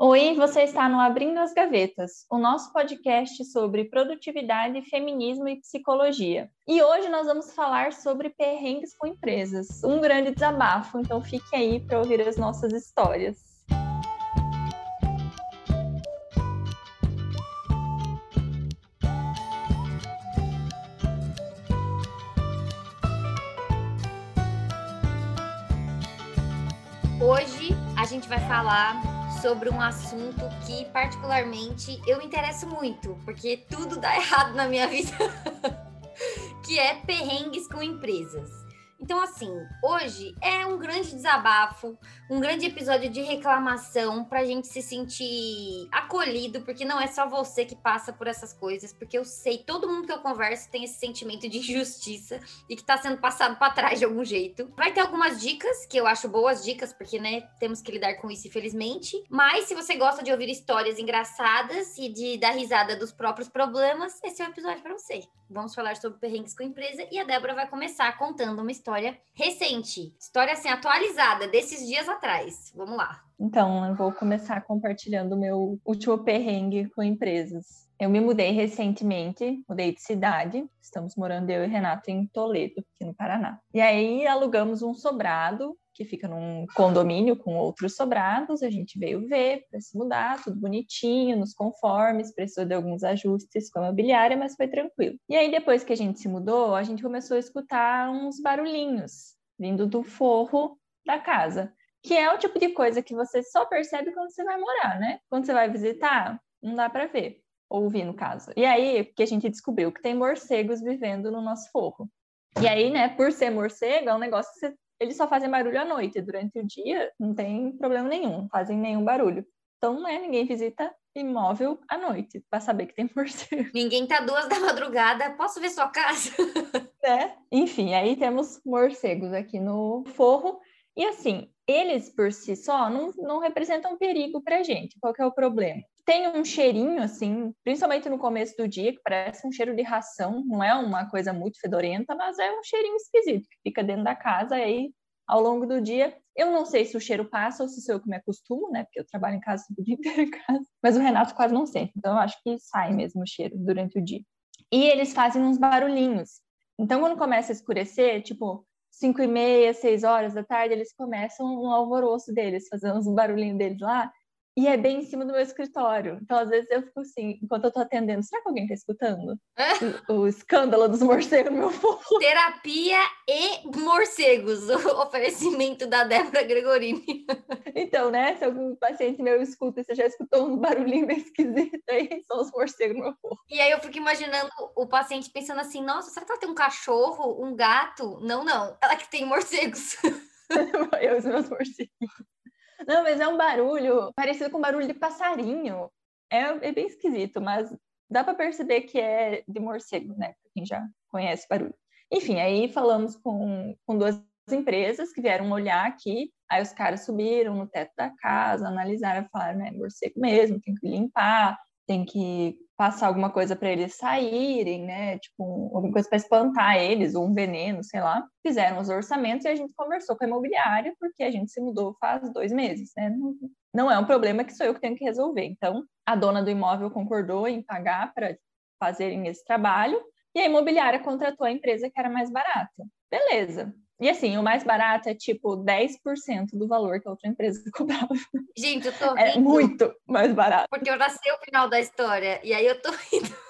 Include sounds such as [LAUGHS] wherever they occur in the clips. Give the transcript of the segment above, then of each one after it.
Oi, você está no Abrindo as Gavetas, o nosso podcast sobre produtividade, feminismo e psicologia. E hoje nós vamos falar sobre perrengues com empresas, um grande desabafo, então fique aí para ouvir as nossas histórias. Hoje a gente vai falar sobre um assunto que, particularmente, eu me interesso muito, porque tudo dá [LAUGHS] errado na minha vida, que é perrengues com empresas. Então, assim, hoje é um grande desabafo, um grande episódio de reclamação para a gente se sentir acolhido, porque não é só você que passa por essas coisas, porque eu sei, todo mundo que eu converso tem esse sentimento de injustiça e que está sendo passado para trás de algum jeito. Vai ter algumas dicas, que eu acho boas dicas, porque, né, temos que lidar com isso, infelizmente. Mas se você gosta de ouvir histórias engraçadas e de dar risada dos próprios problemas, esse é o episódio para você. Vamos falar sobre perrengues com empresa e a Débora vai começar contando uma história recente, história assim atualizada desses dias atrás. Vamos lá. Então, eu vou começar compartilhando o meu último perrengue com empresas. Eu me mudei recentemente, mudei de cidade. Estamos morando eu e Renato em Toledo, aqui no Paraná. E aí alugamos um sobrado que fica num condomínio com outros sobrados. A gente veio ver para se mudar, tudo bonitinho, nos conformes, precisou de alguns ajustes com a mobiliária, mas foi tranquilo. E aí, depois que a gente se mudou, a gente começou a escutar uns barulhinhos vindo do forro da casa, que é o tipo de coisa que você só percebe quando você vai morar, né? Quando você vai visitar, não dá para ver, ouvir no caso. E aí que a gente descobriu que tem morcegos vivendo no nosso forro. E aí, né, por ser morcego, é um negócio que você eles só fazem barulho à noite. Durante o dia não tem problema nenhum, fazem nenhum barulho. Então, né, ninguém visita imóvel à noite para saber que tem [LAUGHS] morcego. Ninguém tá duas da madrugada, posso ver sua casa? [LAUGHS] É, enfim, aí temos morcegos aqui no forro. E assim, eles por si só não, não representam perigo para gente. Qual é o problema? Tem um cheirinho, assim, principalmente no começo do dia, que parece um cheiro de ração, não é uma coisa muito fedorenta, mas é um cheirinho esquisito que fica dentro da casa, aí ao longo do dia. Eu não sei se o cheiro passa ou se sou eu que me acostumo, né? Porque eu trabalho em casa [LAUGHS] o dia inteiro em casa. Mas o Renato quase não sente, então eu acho que sai mesmo o cheiro durante o dia. E eles fazem uns barulhinhos. Então, quando começa a escurecer, tipo, 5 e meia, 6 horas da tarde, eles começam um alvoroço deles, fazendo uns barulhinhos deles lá. E é bem em cima do meu escritório. Então, às vezes, eu fico assim, enquanto eu tô atendendo, será que alguém tá escutando? [LAUGHS] o, o, escândalo dos morcegos no meu [LAUGHS] fogo. Terapia e morcegos, [LAUGHS] o oferecimento da Débora Gregorini. então, né, se algum paciente meu escuta você já escutou um barulhinho bem esquisito, aí são os morcegos no meu fogo. E aí eu fico imaginando o paciente pensando assim, nossa, será que ela tem um cachorro, um gato? Não, não, ela que tem morcegos. eu e os meus morcegos. Não, mas é um barulho parecido com barulho de passarinho. É, é bem esquisito, mas dá para perceber que é de morcego, né? Pra quem já conhece barulho. Enfim, aí falamos com, com duas empresas que vieram olhar aqui. Aí os caras subiram no teto da casa, analisaram, falaram, né, morcego mesmo, tem que limpar, tem que passar alguma coisa para eles saírem, né? Tipo, alguma coisa para espantar eles, ou um veneno, sei lá. Fizeram os orçamentos e a gente conversou com a imobiliária, porque a gente se mudou faz dois meses, né? Não, não é um problema que sou eu que tenho que resolver. Então, a dona do imóvel concordou em pagar para fazerem esse trabalho, e a imobiliária contratou a empresa que era mais barata. Beleza. E assim, o mais barato é tipo 10% do valor que a outra empresa [LAUGHS] cobrava. Gente, eu tô é rindo. É muito mais barato. Porque eu nasci o final da história. E aí eu tô rindo.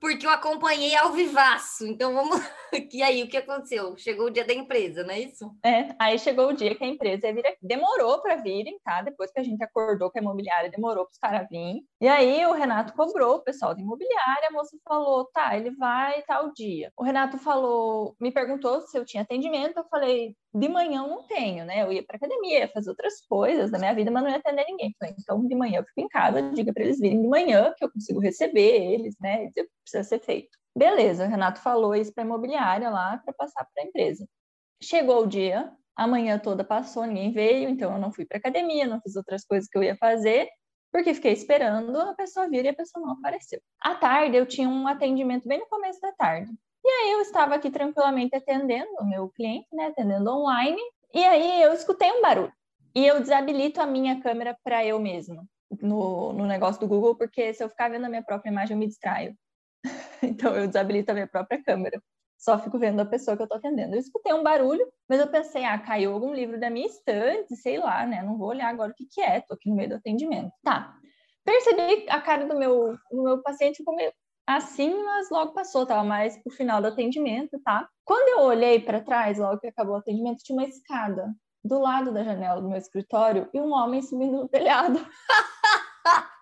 Porque eu acompanhei ao vivaço. Então vamos. [LAUGHS] E aí, o que aconteceu? Chegou o dia da empresa, não é isso? É, aí chegou o dia que a empresa ia vir aqui. Demorou para virem, tá? Depois que a gente acordou com a imobiliária, demorou para os caras virem. E aí o Renato cobrou o pessoal da imobiliária, a moça falou: tá, ele vai tal dia. O Renato falou, me perguntou se eu tinha atendimento, eu falei, de manhã eu não tenho, né? Eu ia para academia, ia fazer outras coisas da minha vida, mas não ia atender ninguém. Então de manhã eu fico em casa, diga para eles virem de manhã, que eu consigo receber eles, né? Dizer o que precisa ser feito. Beleza, o Renato falou isso para a imobiliária lá para passar para a empresa. Chegou o dia, a manhã toda passou, ninguém veio, então eu não fui para academia, não fiz outras coisas que eu ia fazer, porque fiquei esperando a pessoa vir e a pessoa não apareceu. À tarde eu tinha um atendimento bem no começo da tarde. E aí eu estava aqui tranquilamente atendendo o meu cliente, né, atendendo online, e aí eu escutei um barulho. E eu desabilito a minha câmera para eu mesma no, no negócio do Google, porque se eu ficar vendo a minha própria imagem, eu me distraio. [LAUGHS] então eu desabilito a minha própria câmera. Só fico vendo a pessoa que eu tô atendendo. Eu escutei um barulho, mas eu pensei, ah, caiu algum livro da minha estante, sei lá, né? Não vou olhar agora o que, que é, tô aqui no meio do atendimento. Tá. Percebi a cara do meu, do meu paciente ficou meio assim, mas logo passou, tava mais pro final do atendimento, tá? Quando eu olhei para trás, logo que acabou o atendimento, tinha uma escada do lado da janela do meu escritório e um homem subindo no telhado. [LAUGHS]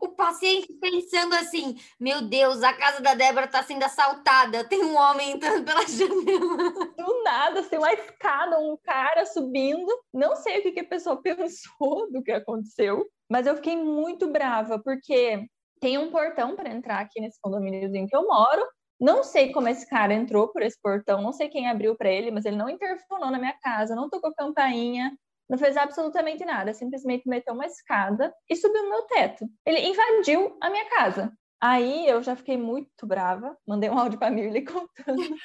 o paciente pensando assim: meu Deus, a casa da Débora está sendo assaltada, tem um homem entrando pela [LAUGHS] janela. Do nada, tem uma escada, um cara subindo. Não sei o que, que a pessoa [LAUGHS] pensou do que aconteceu, mas eu fiquei muito brava, porque tem um portão para entrar aqui nesse condomíniozinho que eu moro. Não sei como esse cara entrou por esse portão, não sei quem abriu para ele, mas ele não interfonou na minha casa, não tocou campainha, não fez absolutamente nada, simplesmente meteu uma escada e subiu no meu teto. Ele invadiu a minha casa. Aí eu já fiquei muito brava, mandei um áudio para a Mirley [LAUGHS] contando.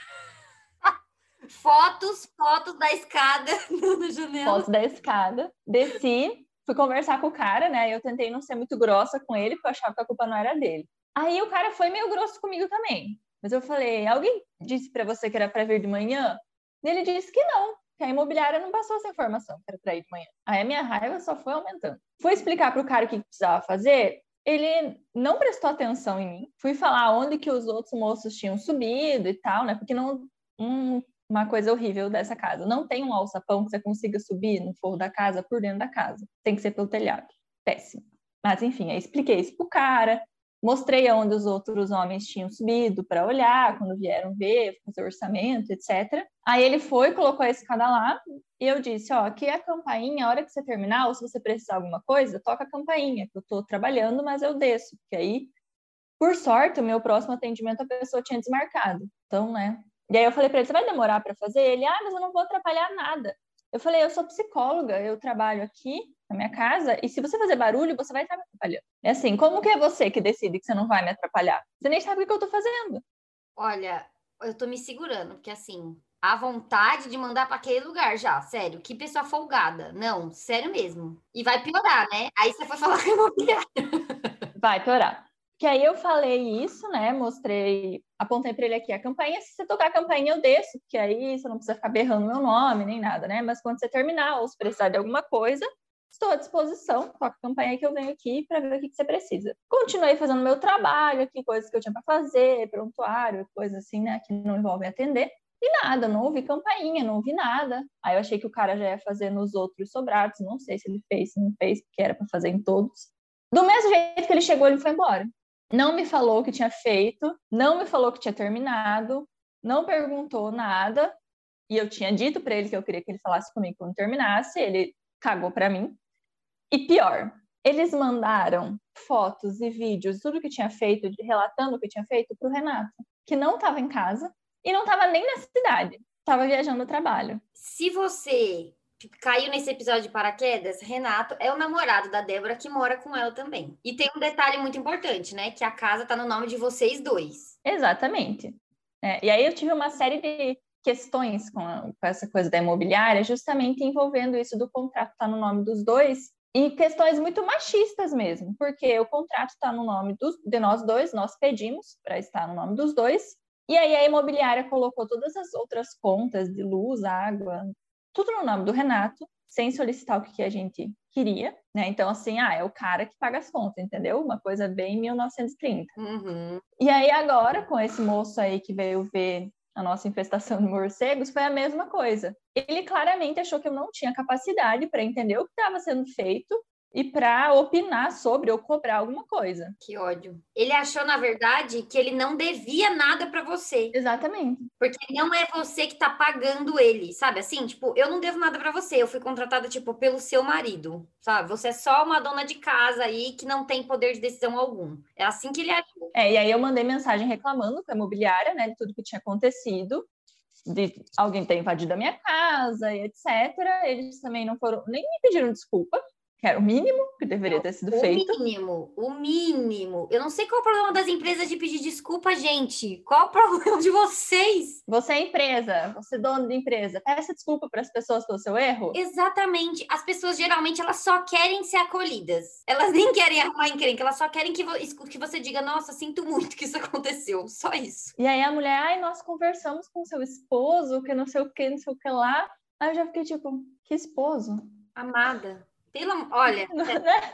fotos, fotos da escada [LAUGHS] na janela. Fotos da escada. Desci, fui conversar com o cara, né? Eu tentei não ser muito grossa com ele, porque eu achava que a culpa não era dele. Aí o cara foi meio grosso comigo também. Mas eu falei: alguém disse para você que era para vir de manhã? Ele disse que não que a imobiliária não passou essa informação para trair de manhã. Aí a minha raiva só foi aumentando. Fui explicar para o cara o que precisava fazer, ele não prestou atenção em mim. Fui falar onde que os outros moços tinham subido e tal, né? Porque não um, uma coisa horrível dessa casa, não tem um alçapão que você consiga subir no forro da casa por dentro da casa. Tem que ser pelo telhado. Péssimo. Mas enfim, aí expliquei isso pro cara, Mostrei aonde os outros homens tinham subido para olhar, quando vieram ver, fazer orçamento, etc. Aí ele foi, colocou a escada lá, e eu disse: Ó, aqui é a campainha, a hora que você terminar, ou se você precisar de alguma coisa, toca a campainha, que eu estou trabalhando, mas eu desço, porque aí, por sorte, o meu próximo atendimento a pessoa tinha desmarcado. Então, né? E aí eu falei para ele: Você vai demorar para fazer? Ele: Ah, mas eu não vou atrapalhar nada. Eu falei: Eu sou psicóloga, eu trabalho aqui, na minha casa, e se você fazer barulho, você vai estar me atrapalhando. É assim, como que é você que decide que você não vai me atrapalhar? Você nem sabe o que eu tô fazendo. Olha, eu tô me segurando, porque assim, a vontade de mandar para aquele lugar já, sério, que pessoa folgada. Não, sério mesmo. E vai piorar, né? Aí você foi falar com a imobiliária. Vai piorar. Que aí eu falei isso, né? Mostrei, apontei para ele aqui a campainha. Se você tocar a campainha, eu desço, porque aí você não precisa ficar berrando meu nome nem nada, né? Mas quando você terminar ou se precisar de alguma coisa, estou à disposição, toca a campanha que eu venho aqui para ver o que, que, você precisa. Continuei fazendo meu trabalho aqui, coisas que eu tinha para fazer, prontuário, coisas assim, né, que não envolvem atender. E nada, não ouvi campainha, não ouvi nada. Aí eu achei que o cara já ia fazer nos outros sobrados, não sei se ele fez, se não fez, porque era para fazer em todos. Do mesmo jeito que ele chegou, ele foi embora. Não me falou o que tinha feito, não me falou que tinha terminado, não perguntou nada. E eu tinha dito para ele que eu queria que ele falasse comigo quando terminasse. Ele cagou para mim. E pior, eles mandaram fotos e vídeos, tudo que tinha feito, relatando o que tinha feito para o Renato, que não estava em casa e não estava nem na cidade, estava viajando a trabalho. Se você caiu nesse episódio de paraquedas, Renato é o namorado da Débora que mora com ela também. E tem um detalhe muito importante, né? Que a casa está no nome de vocês dois. Exatamente. É, e aí eu tive uma série de questões com, a, com, essa coisa da imobiliária, justamente envolvendo isso do contrato estar tá no nome dos dois e questões muito machistas mesmo, porque o contrato está no nome dos, de nós dois, nós pedimos para estar no nome dos dois, e aí a imobiliária colocou todas as outras contas de luz, água, tudo no nome do Renato, sem solicitar o que a gente queria, né? Então, assim, ah, é o cara que paga as contas, entendeu? Uma coisa bem 1930. Uhum. E aí, agora, com esse moço aí que veio ver a nossa infestação de morcegos, foi a mesma coisa. Ele claramente achou que eu não tinha capacidade para entender o que estava sendo feito e para opinar sobre ou cobrar alguma coisa. Que ódio. Ele achou, na verdade, que ele não devia nada para você. Exatamente. Porque não é você que tá pagando ele, sabe? Assim, tipo, eu não devo nada para você, eu fui contratada, tipo, pelo seu marido, sabe? Você é só uma dona de casa aí que não tem poder de decisão algum. É assim que ele achou. É, e aí eu mandei mensagem reclamando com a imobiliária, né, de tudo que tinha acontecido de alguém ter invadido a minha casa e etc. Eles também não foram, nem me pediram desculpa, era o mínimo que deveria ter sido o feito. O mínimo, o mínimo. Eu não sei qual é o problema das empresas de pedir desculpa, gente. Qual é o [LAUGHS] problema de vocês? Você é empresa, você é dono de empresa. Peça desculpa para as pessoas pelo seu erro. Exatamente. As pessoas geralmente elas só querem ser acolhidas. Elas nem querem arrumar encrenca, elas só querem que, vo que você diga, nossa, sinto muito que isso aconteceu. Só isso. E aí a mulher, ai, nós conversamos com seu esposo, que não sei o que, não sei o que lá. Aí eu já fiquei tipo, que esposo? Amada. Pelo, olha. [LAUGHS] né?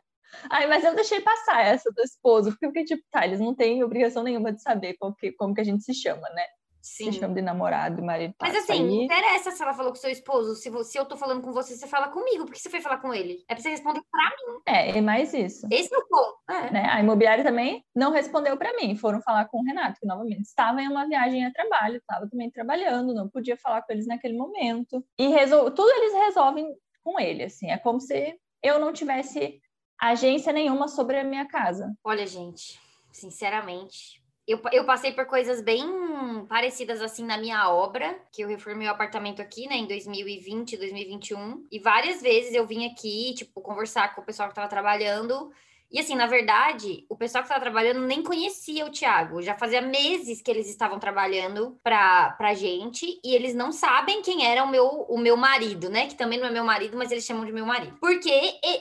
Ai, mas eu deixei passar essa do esposo, porque tipo, tá, eles não têm obrigação nenhuma de saber como que a gente se chama, né? Sim. Se chama de namorado, marido. Mas assim, não interessa se ela falou com seu esposo, se, você, se eu tô falando com você, você fala comigo, por que você foi falar com ele? É pra você responder pra mim. É, é mais isso. Esse é o ponto. É. Né? A imobiliária também não respondeu pra mim, foram falar com o Renato, que novamente estava em uma viagem a trabalho, estava também trabalhando, não podia falar com eles naquele momento. E resol... tudo eles resolvem com ele, assim, é como se eu não tivesse agência nenhuma sobre a minha casa. Olha, gente, sinceramente, eu, eu passei por coisas bem parecidas assim na minha obra, que eu reformei o apartamento aqui, né, em 2020, 2021, e várias vezes eu vim aqui, tipo, conversar com o pessoal que estava trabalhando e assim, na verdade, o pessoal que estava trabalhando nem conhecia o Thiago. Já fazia meses que eles estavam trabalhando pra, pra gente e eles não sabem quem era o meu, o meu marido, né? Que também não é meu marido, mas eles chamam de meu marido. Porque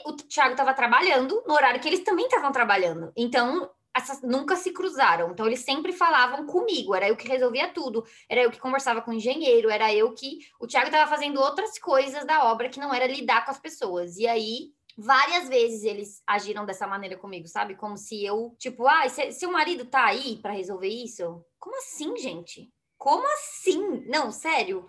o Thiago estava trabalhando no horário que eles também estavam trabalhando. Então, essas nunca se cruzaram. Então, eles sempre falavam comigo. Era eu que resolvia tudo. Era eu que conversava com o engenheiro. Era eu que. O Thiago estava fazendo outras coisas da obra que não era lidar com as pessoas. E aí Várias vezes eles agiram dessa maneira comigo, sabe? Como se eu, tipo, ah, seu marido tá aí para resolver isso? Como assim, gente? Como assim? Não, sério.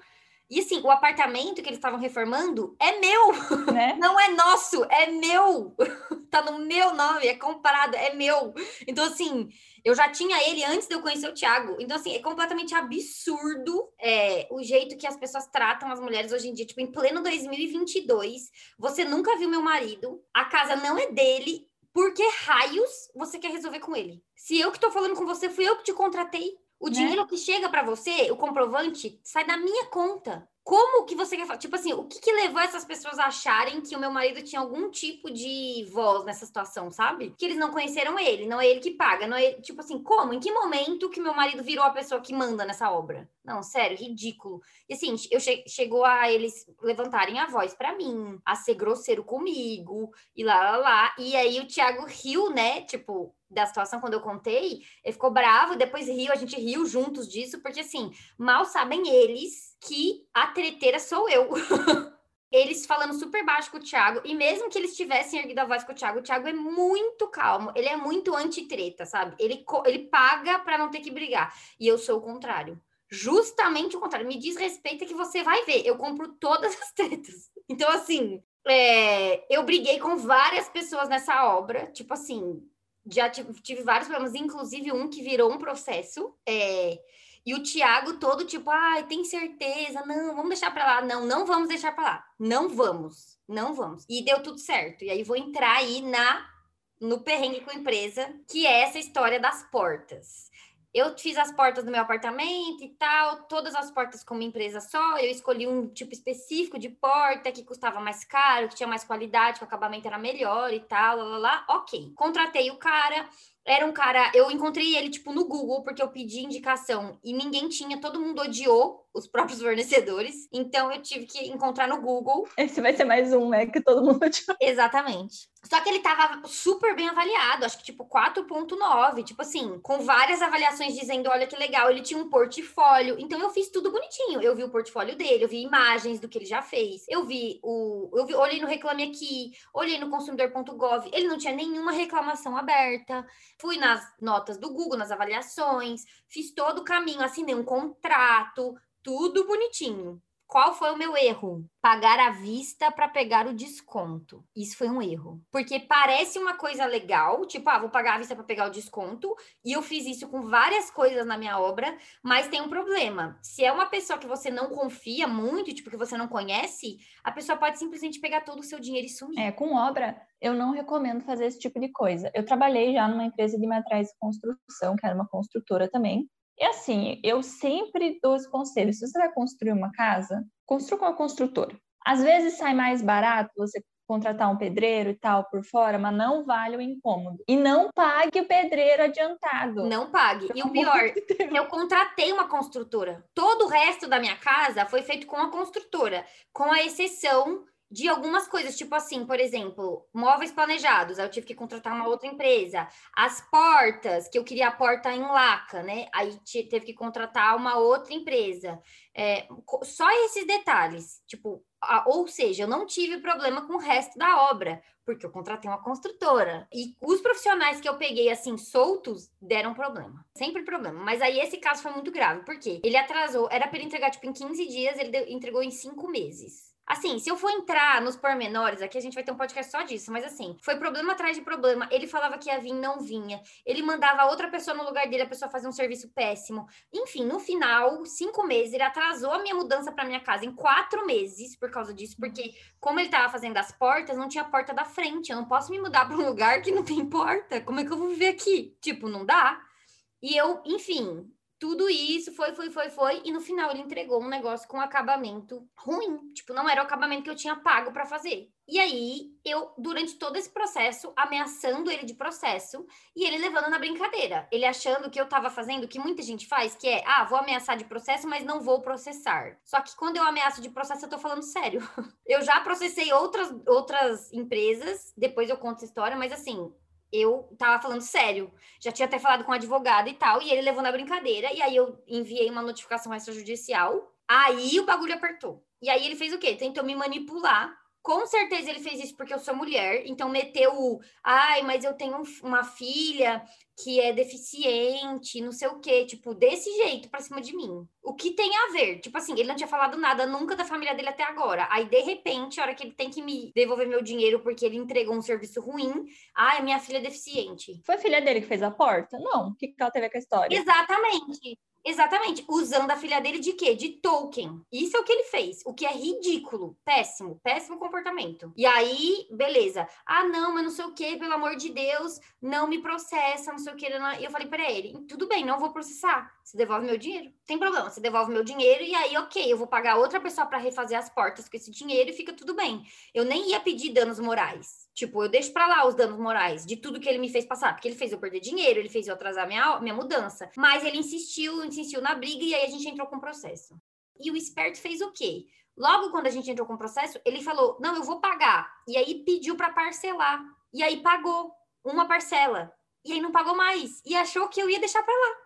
E assim, o apartamento que eles estavam reformando é meu, né? [LAUGHS] não é nosso, é meu. [LAUGHS] tá no meu nome, é comprado, é meu. Então, assim, eu já tinha ele antes de eu conhecer o Thiago. Então, assim, é completamente absurdo é, o jeito que as pessoas tratam as mulheres hoje em dia. Tipo, em pleno 2022, você nunca viu meu marido, a casa não é dele. Por que raios você quer resolver com ele? Se eu que tô falando com você, fui eu que te contratei. O né? dinheiro que chega para você, o comprovante, sai da minha conta. Como que você quer falar? Tipo assim, o que, que levou essas pessoas a acharem que o meu marido tinha algum tipo de voz nessa situação, sabe? Que eles não conheceram ele, não é ele que paga, não é ele, tipo assim, como? Em que momento que meu marido virou a pessoa que manda nessa obra? Não, sério, ridículo. E assim, eu che chegou a eles levantarem a voz para mim, a ser grosseiro comigo, e lá, lá, lá. E aí o Thiago riu, né? Tipo, da situação quando eu contei, ele ficou bravo, depois riu, a gente riu juntos disso, porque assim, mal sabem eles que a treteira sou eu. [LAUGHS] eles falando super baixo com o Thiago, e mesmo que eles tivessem erguido a voz com o Thiago, o Thiago é muito calmo, ele é muito anti-treta, sabe? Ele, ele paga para não ter que brigar. E eu sou o contrário. Justamente o contrário. Me diz respeito que você vai ver. Eu compro todas as tretas. Então, assim, é, eu briguei com várias pessoas nessa obra. Tipo assim, já tive, vários problemas, inclusive um que virou um processo. É, e o Tiago todo tipo, ai, tem certeza? Não, vamos deixar para lá. Não, não vamos deixar para lá. Não vamos, não vamos. E deu tudo certo. E aí vou entrar aí na no perrengue com a empresa, que é essa história das portas. Eu fiz as portas do meu apartamento e tal, todas as portas com uma empresa só. Eu escolhi um tipo específico de porta que custava mais caro, que tinha mais qualidade, que o acabamento era melhor e tal, lá, lá, lá. Ok. Contratei o cara, era um cara, eu encontrei ele tipo no Google porque eu pedi indicação e ninguém tinha, todo mundo odiou os próprios fornecedores. Então eu tive que encontrar no Google. Esse vai ser mais um, né, que todo mundo [LAUGHS] odiou. Exatamente. Só que ele tava super bem avaliado, acho que tipo 4.9, tipo assim, com várias avaliações dizendo, olha que legal, ele tinha um portfólio. Então eu fiz tudo bonitinho. Eu vi o portfólio dele, eu vi imagens do que ele já fez. Eu vi o eu vi, olhei no Reclame Aqui, olhei no consumidor.gov, ele não tinha nenhuma reclamação aberta. Fui nas notas do Google, nas avaliações, fiz todo o caminho, assinei um contrato, tudo bonitinho. Qual foi o meu erro? Pagar à vista para pegar o desconto. Isso foi um erro. Porque parece uma coisa legal, tipo, ah, vou pagar à vista para pegar o desconto, e eu fiz isso com várias coisas na minha obra, mas tem um problema. Se é uma pessoa que você não confia muito, tipo, que você não conhece, a pessoa pode simplesmente pegar todo o seu dinheiro e sumir. É, com obra, eu não recomendo fazer esse tipo de coisa. Eu trabalhei já numa empresa de materiais de construção, que era uma construtora também, e assim, eu sempre dou os conselhos. Se você vai construir uma casa, construa com a construtora. Às vezes sai mais barato você contratar um pedreiro e tal por fora, mas não vale o incômodo. E não pague o pedreiro adiantado. Não pague. E o pior, eu contratei uma construtora. Todo o resto da minha casa foi feito com a construtora, com a exceção de algumas coisas, tipo assim, por exemplo, móveis planejados, aí eu tive que contratar uma outra empresa. As portas, que eu queria a porta em laca, né? Aí teve que contratar uma outra empresa. É, só esses detalhes, tipo, a, ou seja, eu não tive problema com o resto da obra, porque eu contratei uma construtora. E os profissionais que eu peguei, assim, soltos, deram problema. Sempre problema. Mas aí esse caso foi muito grave, porque ele atrasou, era para ele entregar, tipo, em 15 dias, ele entregou em 5 meses. Assim, se eu for entrar nos pormenores, aqui a gente vai ter um podcast só disso, mas assim, foi problema atrás de problema. Ele falava que ia vir, não vinha. Ele mandava outra pessoa no lugar dele, a pessoa fazia um serviço péssimo. Enfim, no final, cinco meses, ele atrasou a minha mudança para minha casa em quatro meses por causa disso, porque como ele tava fazendo as portas, não tinha porta da frente. Eu não posso me mudar para um lugar que não tem porta. Como é que eu vou viver aqui? Tipo, não dá. E eu, enfim, tudo isso foi, foi, foi, foi, e no final ele entregou um negócio com acabamento ruim. Tipo, não era o acabamento que eu tinha pago para fazer. E aí, eu, durante todo esse processo, ameaçando ele de processo e ele levando na brincadeira. Ele achando que eu tava fazendo o que muita gente faz, que é, ah, vou ameaçar de processo, mas não vou processar. Só que quando eu ameaço de processo, eu tô falando sério. [LAUGHS] eu já processei outras, outras empresas, depois eu conto essa história, mas assim, eu tava falando sério. Já tinha até falado com o advogado e tal, e ele levou na brincadeira, e aí eu enviei uma notificação extrajudicial. Aí o bagulho apertou. E aí ele fez o quê? Tentou me manipular com certeza ele fez isso porque eu sou mulher, então meteu o, ai, mas eu tenho uma filha que é deficiente, não sei o quê, tipo, desse jeito pra cima de mim. O que tem a ver? Tipo assim, ele não tinha falado nada nunca da família dele até agora. Aí, de repente, a hora que ele tem que me devolver meu dinheiro porque ele entregou um serviço ruim, ai, minha filha é deficiente. Foi a filha dele que fez a porta? Não. O que, ela teve com a história? Exatamente. Exatamente, usando a filha dele de quê? De token. Isso é o que ele fez, o que é ridículo, péssimo, péssimo comportamento. E aí, beleza. Ah, não, mas não sei o que, pelo amor de Deus, não me processa, não sei o que. E eu falei para ele, tudo bem, não vou processar. Você devolve meu dinheiro? Tem problema, você devolve meu dinheiro e aí, ok, eu vou pagar outra pessoa para refazer as portas com esse dinheiro e fica tudo bem. Eu nem ia pedir danos morais. Tipo, eu deixo para lá os danos morais de tudo que ele me fez passar, porque ele fez eu perder dinheiro, ele fez eu atrasar minha, minha mudança. Mas ele insistiu, insistiu na briga e aí a gente entrou com o processo. E o esperto fez o quê? Logo quando a gente entrou com o processo, ele falou: "Não, eu vou pagar". E aí pediu para parcelar. E aí pagou uma parcela. E aí não pagou mais e achou que eu ia deixar para lá.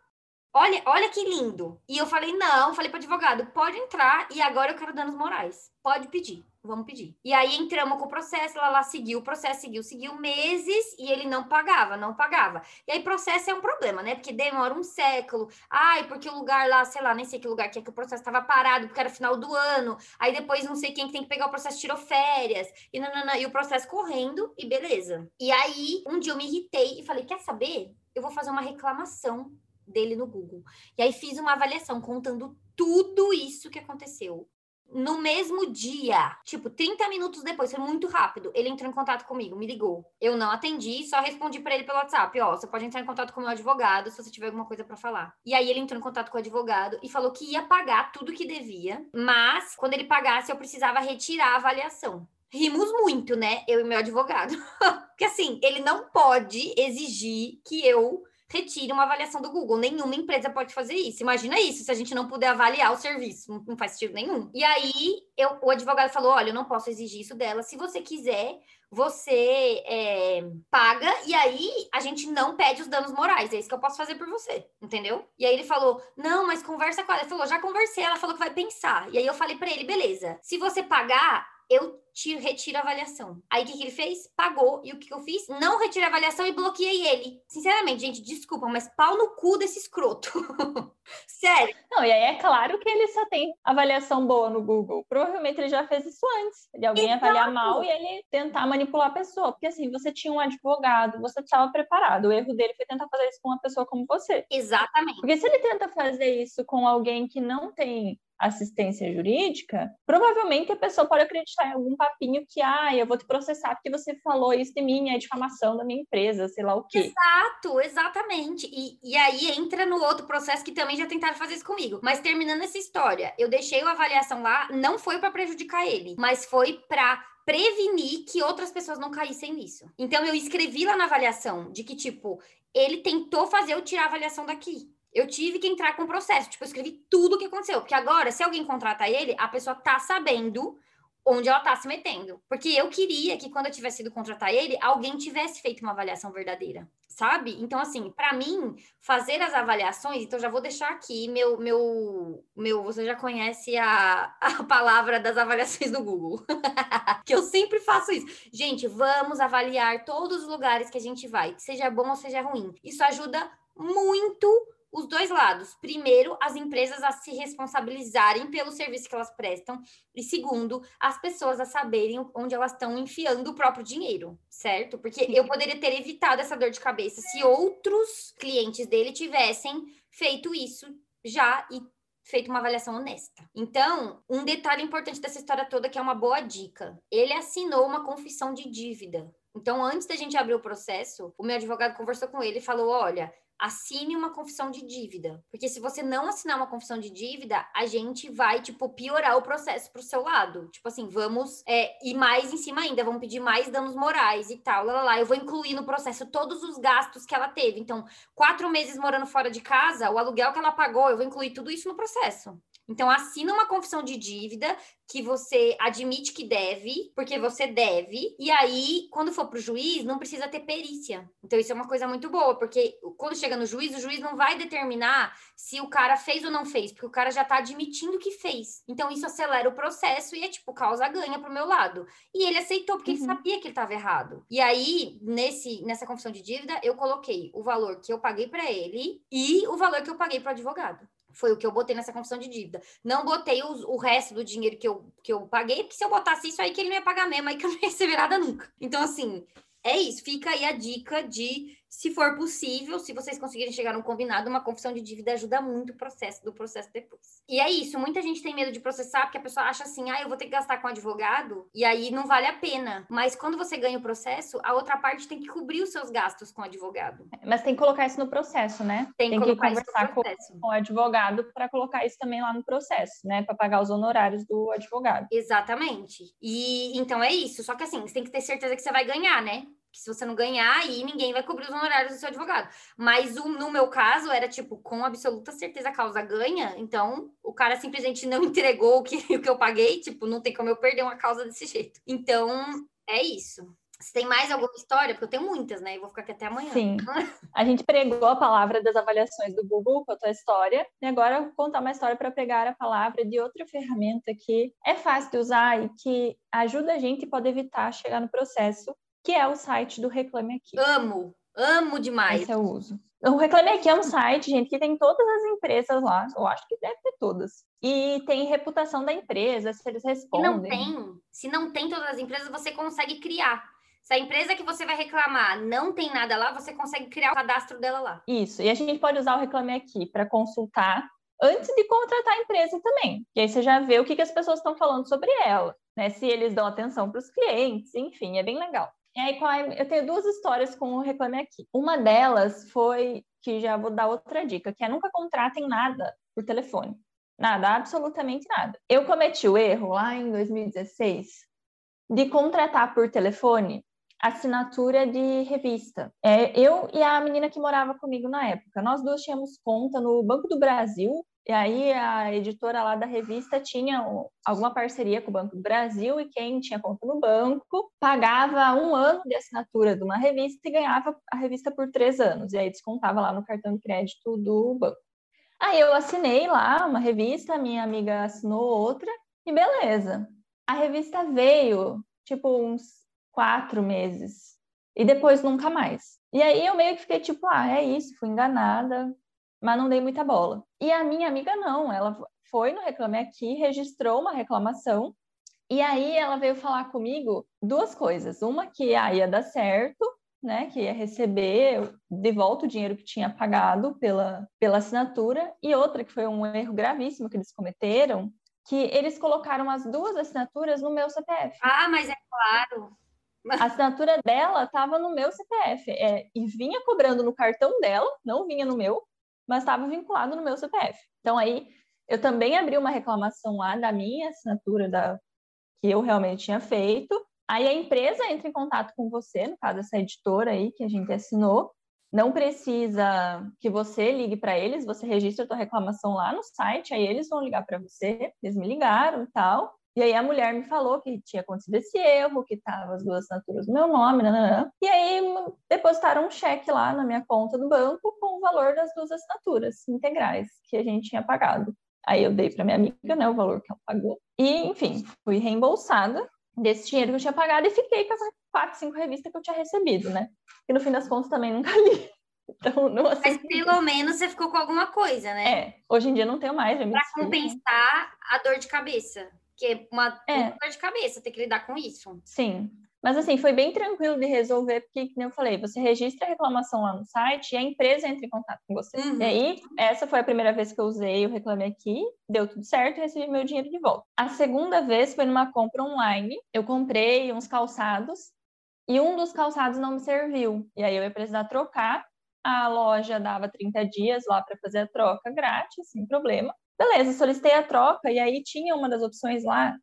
Olha, olha que lindo. E eu falei: "Não", falei para advogado: "Pode entrar e agora eu quero danos morais. Pode pedir" vamos pedir. E aí entramos com o processo, ela lá seguiu o processo, seguiu, seguiu meses e ele não pagava, não pagava. E aí processo é um problema, né? Porque demora um século. Ai, porque o lugar lá, sei lá, nem sei que lugar que é que o processo estava parado, porque era final do ano. Aí depois não sei quem que tem que pegar o processo tirou férias. E, não, e o processo correndo e beleza. E aí um dia eu me irritei e falei: quer saber? Eu vou fazer uma reclamação dele no Google. E aí fiz uma avaliação contando tudo isso que aconteceu no mesmo dia, tipo, 30 minutos depois, foi muito rápido. Ele entrou em contato comigo, me ligou. Eu não atendi, só respondi para ele pelo WhatsApp, ó, você pode entrar em contato com o meu advogado se você tiver alguma coisa para falar. E aí ele entrou em contato com o advogado e falou que ia pagar tudo que devia, mas quando ele pagasse eu precisava retirar a avaliação. Rimos muito, né? Eu e meu advogado. [LAUGHS] Porque assim, ele não pode exigir que eu retire uma avaliação do Google. Nenhuma empresa pode fazer isso. Imagina isso, se a gente não puder avaliar o serviço. Não, faz sentido nenhum. E aí, eu, o advogado falou: olha, eu não posso exigir isso dela. Se você quiser, você é, paga e aí a gente não pede os danos morais. É isso que eu posso fazer por você, entendeu? E aí ele falou: não, mas conversa com ela. Ele falou: já conversei. Ela falou que vai pensar. E aí eu falei para ele: beleza, se você pagar, eu te retiro a avaliação. Aí o que, que, ele fez? Pagou. E o que, que eu fiz? Não retirei a avaliação e bloqueei ele. Sinceramente, gente, desculpa, mas pau no cu desse escroto. [LAUGHS] Sério. Não, e aí é claro que ele só tem avaliação boa no Google. Provavelmente ele já fez isso antes. De alguém Exato. avaliar mal e ele tentar manipular a pessoa. Porque assim, você tinha um advogado, você estava preparado. O erro dele foi tentar fazer isso com uma pessoa como você. Exatamente. Porque se ele tenta fazer isso com alguém que não tem assistência jurídica, provavelmente a pessoa pode acreditar em algum papinho que, ah, eu vou te processar porque você falou isso de mim, é difamação da minha empresa, sei lá o quê. Exato, exatamente. E, e aí entra no outro processo que também já tentaram fazer isso comigo. Mas terminando essa história, eu deixei a avaliação lá, não foi para prejudicar ele, mas foi para prevenir que outras pessoas não caíssem nisso. Então eu escrevi lá na avaliação de que tipo, ele tentou fazer eu tirar a avaliação daqui eu tive que entrar com o processo. Tipo, eu escrevi tudo o que aconteceu. Porque agora, se alguém contrata ele, a pessoa tá sabendo onde ela tá se metendo. Porque eu queria que quando eu tivesse ido contratar ele, alguém tivesse feito uma avaliação verdadeira, sabe? Então, assim, para mim, fazer as avaliações, então já vou deixar aqui meu, meu, meu, você já conhece a, a [LAUGHS] palavra das avaliações do Google, [LAUGHS] que eu sempre faço isso. Gente, vamos avaliar todos os lugares que a gente vai, seja bom ou seja ruim. Isso ajuda muito os dois lados. Primeiro, as empresas a se responsabilizarem pelo serviço que elas prestam. E segundo, as pessoas a saberem onde elas estão enfiando o próprio dinheiro, certo? Porque eu poderia ter evitado essa dor de cabeça se outros clientes dele tivessem feito isso já e feito uma avaliação honesta. Então, um detalhe importante dessa história toda que é uma boa dica. Ele assinou uma confissão de dívida. Então, antes da gente abrir o processo, o meu advogado conversou com ele e falou: olha, assine uma confissão de dívida. Porque se você não assinar uma confissão de dívida, a gente vai, tipo, piorar o processo pro seu lado. Tipo assim, vamos é, ir mais em cima ainda, vamos pedir mais danos morais e tal, lá, lá, lá. Eu vou incluir no processo todos os gastos que ela teve. Então, quatro meses morando fora de casa, o aluguel que ela pagou, eu vou incluir tudo isso no processo. Então, assina uma confissão de dívida que você admite que deve, porque você deve, e aí, quando for para o juiz, não precisa ter perícia. Então, isso é uma coisa muito boa, porque quando chega no juiz, o juiz não vai determinar se o cara fez ou não fez, porque o cara já está admitindo que fez. Então, isso acelera o processo e é tipo, causa ganha para o meu lado. E ele aceitou, porque uhum. ele sabia que ele estava errado. E aí, nesse, nessa confissão de dívida, eu coloquei o valor que eu paguei para ele e o valor que eu paguei para o advogado. Foi o que eu botei nessa confissão de dívida. Não botei o, o resto do dinheiro que eu, que eu paguei, porque se eu botasse isso aí, que ele não ia pagar mesmo, aí que eu não ia receber nada nunca. Então, assim, é isso. Fica aí a dica de se for possível, se vocês conseguirem chegar num combinado, uma confissão de dívida ajuda muito o processo do processo depois. E é isso, muita gente tem medo de processar porque a pessoa acha assim: "Ah, eu vou ter que gastar com advogado", e aí não vale a pena. Mas quando você ganha o processo, a outra parte tem que cobrir os seus gastos com o advogado. Mas tem que colocar isso no processo, né? Tem, tem que, conversar com, com, o advogado para colocar isso também lá no processo, né, para pagar os honorários do advogado. Exatamente. E então é isso, só que assim, você tem que ter certeza que você vai ganhar, né? Que se você não ganhar, aí ninguém vai cobrir os honorários do seu advogado. Mas o, no meu caso, era tipo, com absoluta certeza a causa ganha, então o cara simplesmente não [LAUGHS] entregou o que, o que eu paguei, tipo, não tem como eu perder uma causa desse jeito. Então, é isso. Você tem mais alguma história? Porque eu tenho muitas, né? E vou ficar aqui até amanhã. Sim. A gente pregou a palavra das avaliações do Google com a tua história. E agora eu vou contar uma história para pegar a palavra de outra ferramenta que é fácil de usar e que ajuda a gente e pode evitar chegar no processo, que é o site do Reclame Aqui. Amo, amo demais. Esse eu uso. O Reclame Aqui é um site, gente, que tem todas as empresas lá, eu acho que deve ter todas. E tem reputação da empresa, se eles respondem. Se não tem, se não tem todas as empresas, você consegue criar. Se a empresa que você vai reclamar não tem nada lá, você consegue criar o cadastro dela lá. Isso, e a gente pode usar o Reclame Aqui para consultar antes de contratar a empresa também. E aí você já vê o que, que as pessoas estão falando sobre ela, né? Se eles dão atenção para os clientes, enfim, é bem legal. E aí, eu tenho duas histórias com o Reclame Aqui. Uma delas foi, que já vou dar outra dica, que é nunca contratem nada por telefone. Nada, absolutamente nada. Eu cometi o erro lá em 2016 de contratar por telefone assinatura de revista. É, eu e a menina que morava comigo na época, nós duas tínhamos conta no Banco do Brasil e aí a editora lá da revista tinha alguma parceria com o Banco do Brasil e quem tinha conta no banco pagava um ano de assinatura de uma revista e ganhava a revista por três anos. E aí descontava lá no cartão de crédito do banco. Aí eu assinei lá uma revista, minha amiga assinou outra e beleza. A revista veio, tipo, uns quatro meses. E depois nunca mais. E aí eu meio que fiquei tipo, ah, é isso, fui enganada, mas não dei muita bola. E a minha amiga não, ela foi no Reclame Aqui, registrou uma reclamação, e aí ela veio falar comigo duas coisas. Uma que ah, ia dar certo, né, que ia receber de volta o dinheiro que tinha pagado pela, pela assinatura, e outra que foi um erro gravíssimo que eles cometeram, que eles colocaram as duas assinaturas no meu CPF. Ah, mas é claro. A assinatura dela estava no meu CPF é, e vinha cobrando no cartão dela, não vinha no meu, mas estava vinculado no meu CPF. Então aí eu também abri uma reclamação lá da minha assinatura da que eu realmente tinha feito. Aí a empresa entra em contato com você, no caso essa editora aí que a gente assinou, não precisa que você ligue para eles, você registra a tua reclamação lá no site, aí eles vão ligar para você, eles me ligaram e tal. E aí a mulher me falou que tinha acontecido esse erro, que tava as duas assinaturas no meu nome, nananã. e aí depositaram um cheque lá na minha conta do banco com o valor das duas assinaturas integrais que a gente tinha pagado. Aí eu dei para minha amiga, né, o valor que ela pagou. E, enfim, fui reembolsada desse dinheiro que eu tinha pagado e fiquei com essas quatro, cinco revistas que eu tinha recebido, né? E no fim das contas também nunca [LAUGHS] li. Então, não. Mas pelo menos você ficou com alguma coisa, né? É, hoje em dia não tenho mais. Para compensar a dor de cabeça. Que é uma, é. dor de cabeça ter que lidar com isso. Sim. Mas assim, foi bem tranquilo de resolver, porque, como eu falei, você registra a reclamação lá no site e a empresa entra em contato com você. Uhum. E aí, essa foi a primeira vez que eu usei o Reclame Aqui, deu tudo certo e recebi meu dinheiro de volta. A segunda vez foi numa compra online. Eu comprei uns calçados e um dos calçados não me serviu. E aí eu ia precisar trocar. A loja dava 30 dias lá para fazer a troca grátis, sem problema. Beleza, solicitei a troca e aí tinha uma das opções lá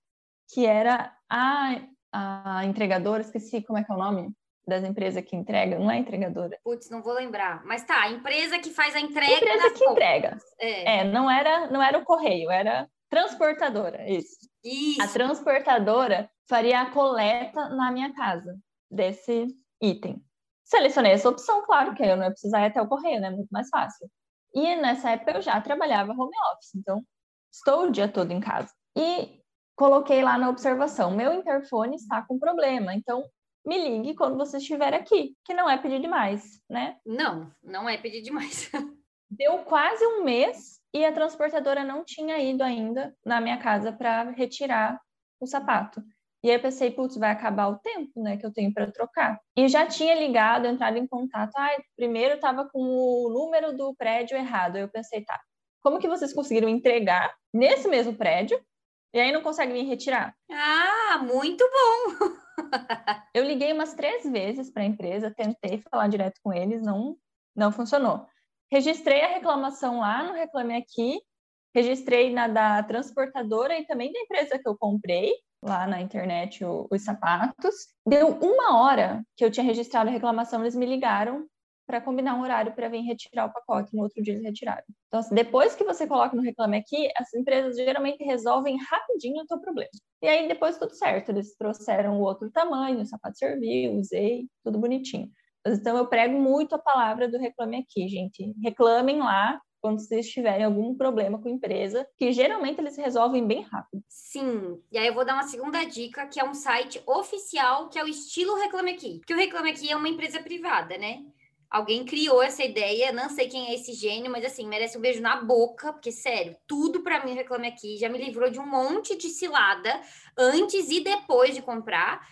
que era a a entregadora, esqueci como é que é o nome das empresas que entregam, não é entregadora. Putz, não vou lembrar. Mas tá, a empresa que faz a entrega. Empresa que entrega. É. é. não era, não era o correio, era transportadora, isso. Isso. A transportadora faria a coleta na minha casa desse item. Selecionei essa opção, claro que eu não ia precisar ir até o correio, né? Muito mais fácil. E nessa época eu já trabalhava home office, então estou o dia todo em casa. E coloquei lá na observação: meu interfone está com problema, então me ligue quando você estiver aqui, que não é pedir demais, né? Não, não é pedir demais. [LAUGHS] Deu quase um mês e a transportadora não tinha ido ainda na minha casa para retirar o sapato. E aí eu pensei, putz, vai acabar o tempo, né, que eu tenho para trocar. E já tinha ligado, entrado em contato. Ah, primeiro estava com o número do prédio errado. Eu pensei, tá, como que vocês conseguiram entregar nesse mesmo prédio e aí não consegue me retirar. Ah, muito bom! [LAUGHS] eu liguei umas três vezes para a empresa, tentei falar direto com eles, não, não funcionou. Registrei a reclamação lá no Reclame Aqui, registrei na da transportadora e também da empresa que eu comprei lá na internet o, os sapatos. Deu uma hora que eu tinha registrado a reclamação, eles me ligaram para combinar um horário para vir retirar o pacote, no outro dia eles retiraram. Então, assim, depois que você coloca no Reclame Aqui, as empresas geralmente resolvem rapidinho o teu problema. E aí, depois tudo certo, eles trouxeram o outro tamanho, o sapato serviu, usei, tudo bonitinho. Então, eu prego muito a palavra do Reclame Aqui, gente. Reclamem lá quando vocês tiverem algum problema com a empresa, que geralmente eles resolvem bem rápido. Sim, e aí eu vou dar uma segunda dica, que é um site oficial, que é o estilo Reclame Aqui. Que o Reclame Aqui é uma empresa privada, né? Alguém criou essa ideia, não sei quem é esse gênio, mas assim, merece um beijo na boca, porque sério, tudo para mim reclame aqui, já me livrou de um monte de cilada antes e depois de comprar.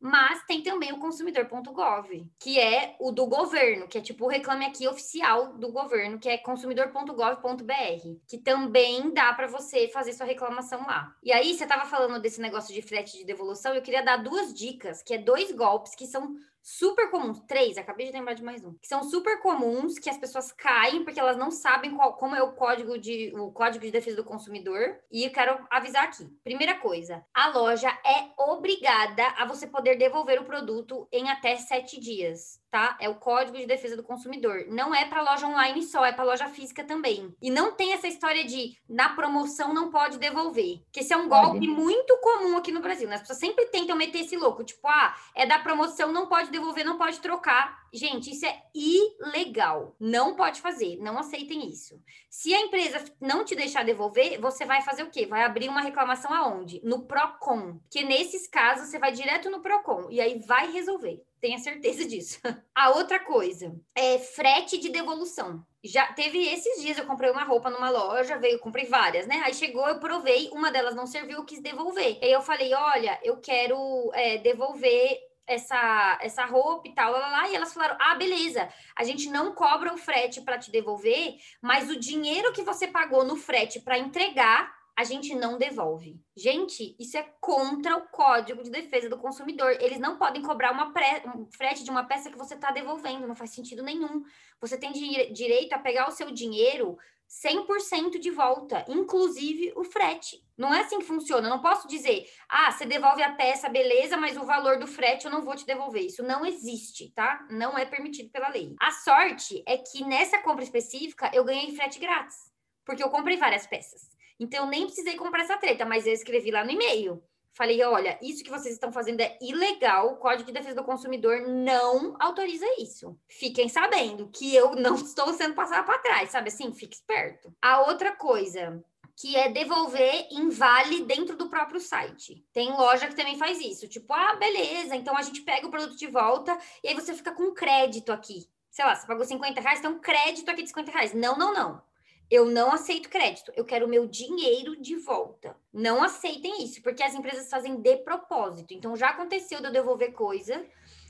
Mas tem também o consumidor.gov, que é o do governo, que é tipo o reclame aqui oficial do governo, que é consumidor.gov.br, que também dá para você fazer sua reclamação lá. E aí você estava falando desse negócio de frete de devolução, eu queria dar duas dicas, que é dois golpes que são super comuns, três, acabei de lembrar de mais um, que são super comuns, que as pessoas caem porque elas não sabem qual, como é o código de o código de defesa do consumidor. E eu quero avisar aqui. Primeira coisa, a loja é obrigada a você poder devolver o produto em até sete dias tá? É o Código de Defesa do Consumidor. Não é para loja online só, é para loja física também. E não tem essa história de na promoção não pode devolver, que esse é um golpe muito comum aqui no Brasil. Né? As pessoas sempre tentam meter esse louco, tipo, ah, é da promoção, não pode devolver, não pode trocar. Gente, isso é ilegal. Não pode fazer. Não aceitem isso. Se a empresa não te deixar devolver, você vai fazer o quê? Vai abrir uma reclamação aonde? No Procon. Que nesses casos você vai direto no Procon e aí vai resolver. Tenha certeza [LAUGHS] disso. A outra coisa é frete de devolução. Já teve esses dias, eu comprei uma roupa numa loja, veio, comprei várias, né? Aí chegou, eu provei, uma delas não serviu, eu quis devolver. Aí eu falei: olha, eu quero é, devolver essa, essa roupa e tal, lá, lá, e elas falaram: ah, beleza, a gente não cobra o frete para te devolver, mas o dinheiro que você pagou no frete para entregar, a gente não devolve. Gente, isso é contra o Código de Defesa do Consumidor. Eles não podem cobrar uma um frete de uma peça que você está devolvendo, não faz sentido nenhum. Você tem direito a pegar o seu dinheiro 100% de volta, inclusive o frete. Não é assim que funciona. Eu não posso dizer, ah, você devolve a peça, beleza, mas o valor do frete eu não vou te devolver. Isso não existe, tá? Não é permitido pela lei. A sorte é que nessa compra específica eu ganhei frete grátis, porque eu comprei várias peças. Então eu nem precisei comprar essa treta, mas eu escrevi lá no e-mail. Falei, olha, isso que vocês estão fazendo é ilegal, o Código de Defesa do Consumidor não autoriza isso. Fiquem sabendo que eu não [LAUGHS] estou sendo passada para trás, sabe assim? Fique esperto. A outra coisa, que é devolver em vale dentro do próprio site. Tem loja que também faz isso, tipo, ah, beleza, então a gente pega o produto de volta e aí você fica com crédito aqui. Sei lá, você pagou 50 reais, tem um crédito aqui de 50 reais. Não, não, não. Eu não aceito crédito, eu quero o meu dinheiro de volta. Não aceitem isso, porque as empresas fazem de propósito. Então já aconteceu de eu devolver coisa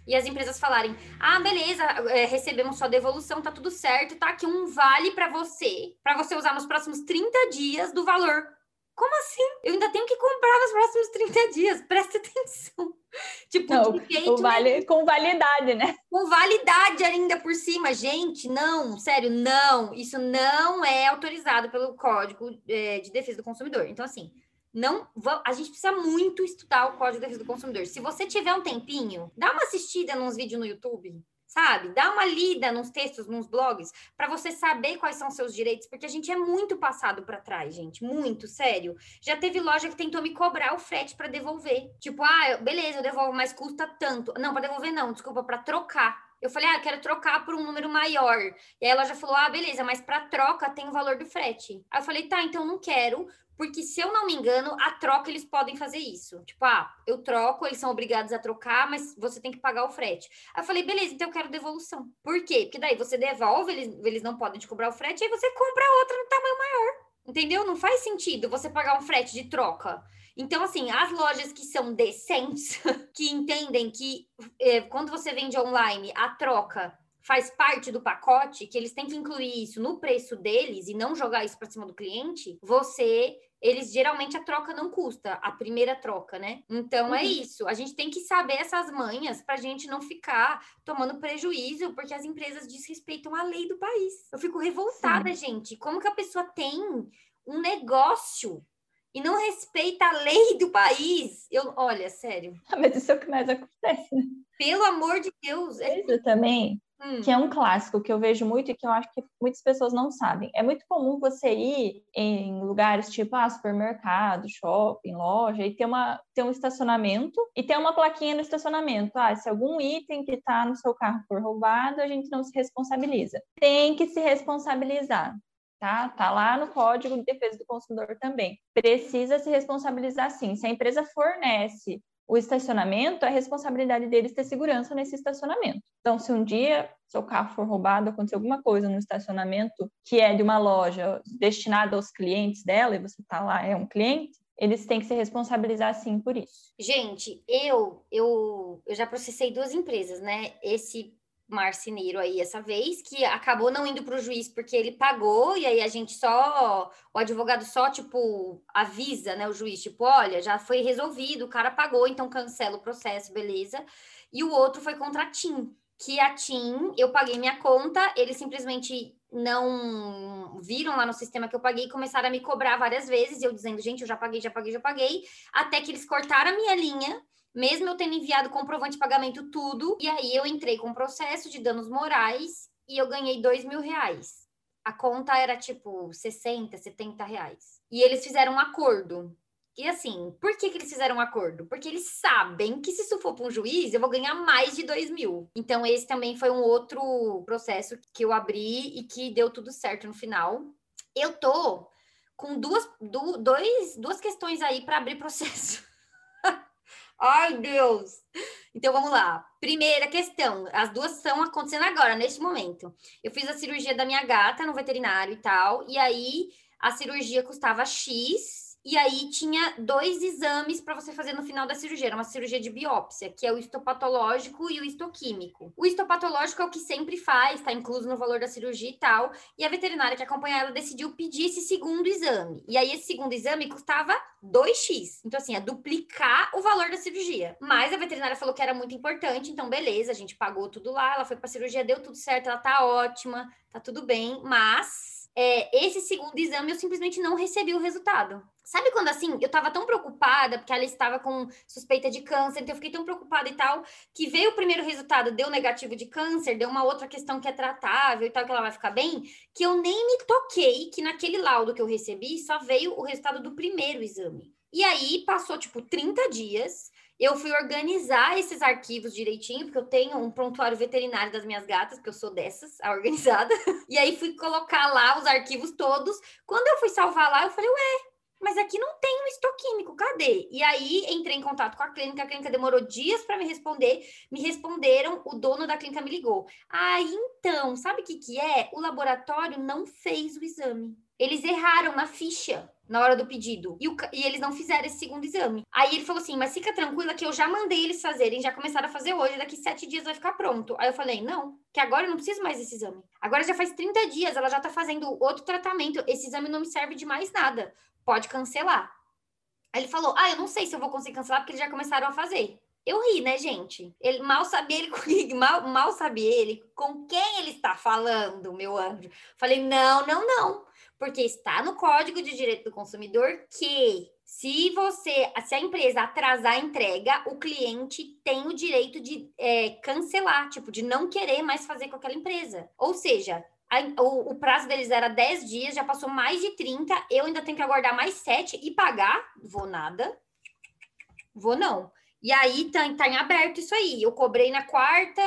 e as empresas falarem: ah, beleza, é, recebemos sua devolução, tá tudo certo, tá aqui um vale para você, para você usar nos próximos 30 dias do valor como assim? Eu ainda tenho que comprar nos próximos 30 dias. Presta atenção. [LAUGHS] Tipo, não, o vale, com validade, né? [LAUGHS] Com validade ainda por cima. Gente, não, sério, não. Isso não é autorizado pelo Código é, de Defesa do Consumidor. Então, assim, não a gente precisa muito estudar o Código de Defesa do Consumidor. Se você tiver um tempinho, dá uma assistida nos vídeos no YouTube sabe? Dá uma lida nos textos, nos blogs, para você saber quais são seus direitos, porque a gente é muito passado para trás, gente, muito, sério. Já teve loja que tentou me cobrar o frete para devolver. Tipo, ah, beleza, eu devolvo, mas custa tanto. Não, para devolver não, desculpa, para trocar. Eu falei, ah, quero trocar por um número maior. E aí ela já falou, ah, beleza, mas para troca tem o valor do frete. Aí eu falei, tá, então não quero, porque se eu não me engano, a troca eles podem fazer isso. Tipo, ah, eu troco, eles são obrigados a trocar, mas você tem que pagar o frete. Aí eu falei, beleza, então eu quero devolução. Por quê? Porque daí você devolve, eles, eles não podem te cobrar o frete, aí você compra outra no tamanho maior. Entendeu? Não faz sentido você pagar um frete de troca. Então, assim, as lojas que são decentes, [LAUGHS] que entendem que é, quando você vende online, a troca faz parte do pacote, que eles têm que incluir isso no preço deles e não jogar isso para cima do cliente, você eles geralmente a troca não custa, a primeira troca, né? Então é uhum. é isso. A gente tem que saber essas manhas para a gente não ficar tomando prejuízo, porque as empresas desrespeitam a lei do país. Eu fico revoltada, Sim. gente. Como que a pessoa tem um negócio e não respeita a lei do país? Eu, olha, sério. [LAUGHS] Mas isso é o que mais acontece, né? Pelo amor de Deus. É... Isso também Hum. que é um clássico que eu vejo muito e que eu acho que muitas pessoas não sabem. É muito comum você ir em lugares tipo ah, supermercado, shopping, loja e ter, uma, ter um estacionamento e ter uma plaquinha no estacionamento. Ah, se algum item que está no seu carro for roubado, a gente não se responsabiliza. Tem que se responsabilizar. Tá? tá lá no Código de Defesa do Consumidor também. Precisa se responsabilizar sim. Se a empresa fornece o estacionamento, é responsabilidade deles ter segurança nesse estacionamento. Então, se um dia seu carro for roubado, acontecer alguma coisa no estacionamento que é de uma loja destinada aos clientes dela, e você está lá, é um cliente, eles têm que se responsabilizar sim por isso. Gente, eu eu, eu já processei duas empresas, né? Esse marceneiro aí essa vez, que acabou não indo para o juiz porque ele pagou, e aí a gente só, o advogado só, tipo, avisa, né, o juiz, tipo, olha, já foi resolvido, o cara pagou, então cancela o processo, beleza. E o outro foi contra a TIM, que a TIM, eu paguei minha conta, eles simplesmente não viram lá no sistema que eu paguei e começaram a me cobrar várias vezes, eu dizendo, gente, eu já paguei, já paguei, já paguei, até que eles cortaram a minha linha, mesmo eu tendo enviado comprovante de pagamento tudo, e aí eu entrei com processo de danos morais e eu ganhei dois mil reais. A conta era tipo 60, 70 reais. E eles fizeram um acordo. E assim, por que, que eles fizeram um acordo? Porque eles sabem que se isso for para um juiz, eu vou ganhar mais de dois mil. Então, esse também foi um outro processo que eu abri e que deu tudo certo no final. Eu tô com duas, du, dois, duas questões aí para abrir processo. [LAUGHS] Ai, Deus! Então vamos lá. Primeira questão, as duas estão acontecendo agora, neste momento. Eu fiz a cirurgia da minha gata no veterinário e tal, e aí a cirurgia custava X e aí tinha dois exames para você fazer no final da cirurgia. Era uma cirurgia de biópsia, que é o histopatológico e o histoquímico. O histopatológico é o que sempre faz, está incluso no valor da cirurgia e tal. E a veterinária que acompanha ela decidiu pedir esse segundo exame. E aí esse segundo exame custava 2x. Então, assim, é duplicar o valor da cirurgia. Mas a veterinária falou que era muito importante, então beleza, a gente pagou tudo lá, ela foi pra cirurgia, deu tudo certo, ela tá ótima, tá tudo bem, mas é, esse segundo exame eu simplesmente não recebi o resultado. Sabe quando assim, eu tava tão preocupada, porque ela estava com suspeita de câncer, então eu fiquei tão preocupada e tal, que veio o primeiro resultado, deu negativo de câncer, deu uma outra questão que é tratável e tal, que ela vai ficar bem, que eu nem me toquei que naquele laudo que eu recebi só veio o resultado do primeiro exame. E aí passou tipo 30 dias, eu fui organizar esses arquivos direitinho, porque eu tenho um prontuário veterinário das minhas gatas, porque eu sou dessas, a organizada. [LAUGHS] E aí fui colocar lá os arquivos todos. Quando eu fui salvar lá, eu falei, ué, mas aqui não tem um estoquímico, cadê? E aí entrei em contato com a clínica, a clínica demorou dias para me responder, me responderam, o dono da clínica me ligou. Ah, então, sabe o que, que é? O laboratório não fez o exame. Eles erraram na ficha na hora do pedido. E, o, e, eles não fizeram esse segundo exame. Aí ele falou assim: mas fica tranquila que eu já mandei eles fazerem, já começaram a fazer hoje, daqui sete dias vai ficar pronto. Aí eu falei: não, que agora eu não preciso mais desse exame. Agora já faz 30 dias, ela já tá fazendo outro tratamento. Esse exame não me serve de mais nada. Pode cancelar. Aí ele falou: ah, eu não sei se eu vou conseguir cancelar, porque eles já começaram a fazer. Eu ri, né, gente? Ele mal sabia ele [LAUGHS] mal, mal sabia ele com quem ele está falando, meu anjo. Falei: não, não, não porque está no Código de Direito do Consumidor que se você, se a empresa atrasar a entrega, o cliente tem o direito de é, cancelar, tipo, de não querer mais fazer com aquela empresa. Ou seja, a, o, o, prazo deles era 10 dias, já passou mais de 30, eu ainda tenho que aguardar mais 7 e pagar? Vou nada. Vou não. E aí tá, tá em aberto isso aí. Eu cobrei na quarta,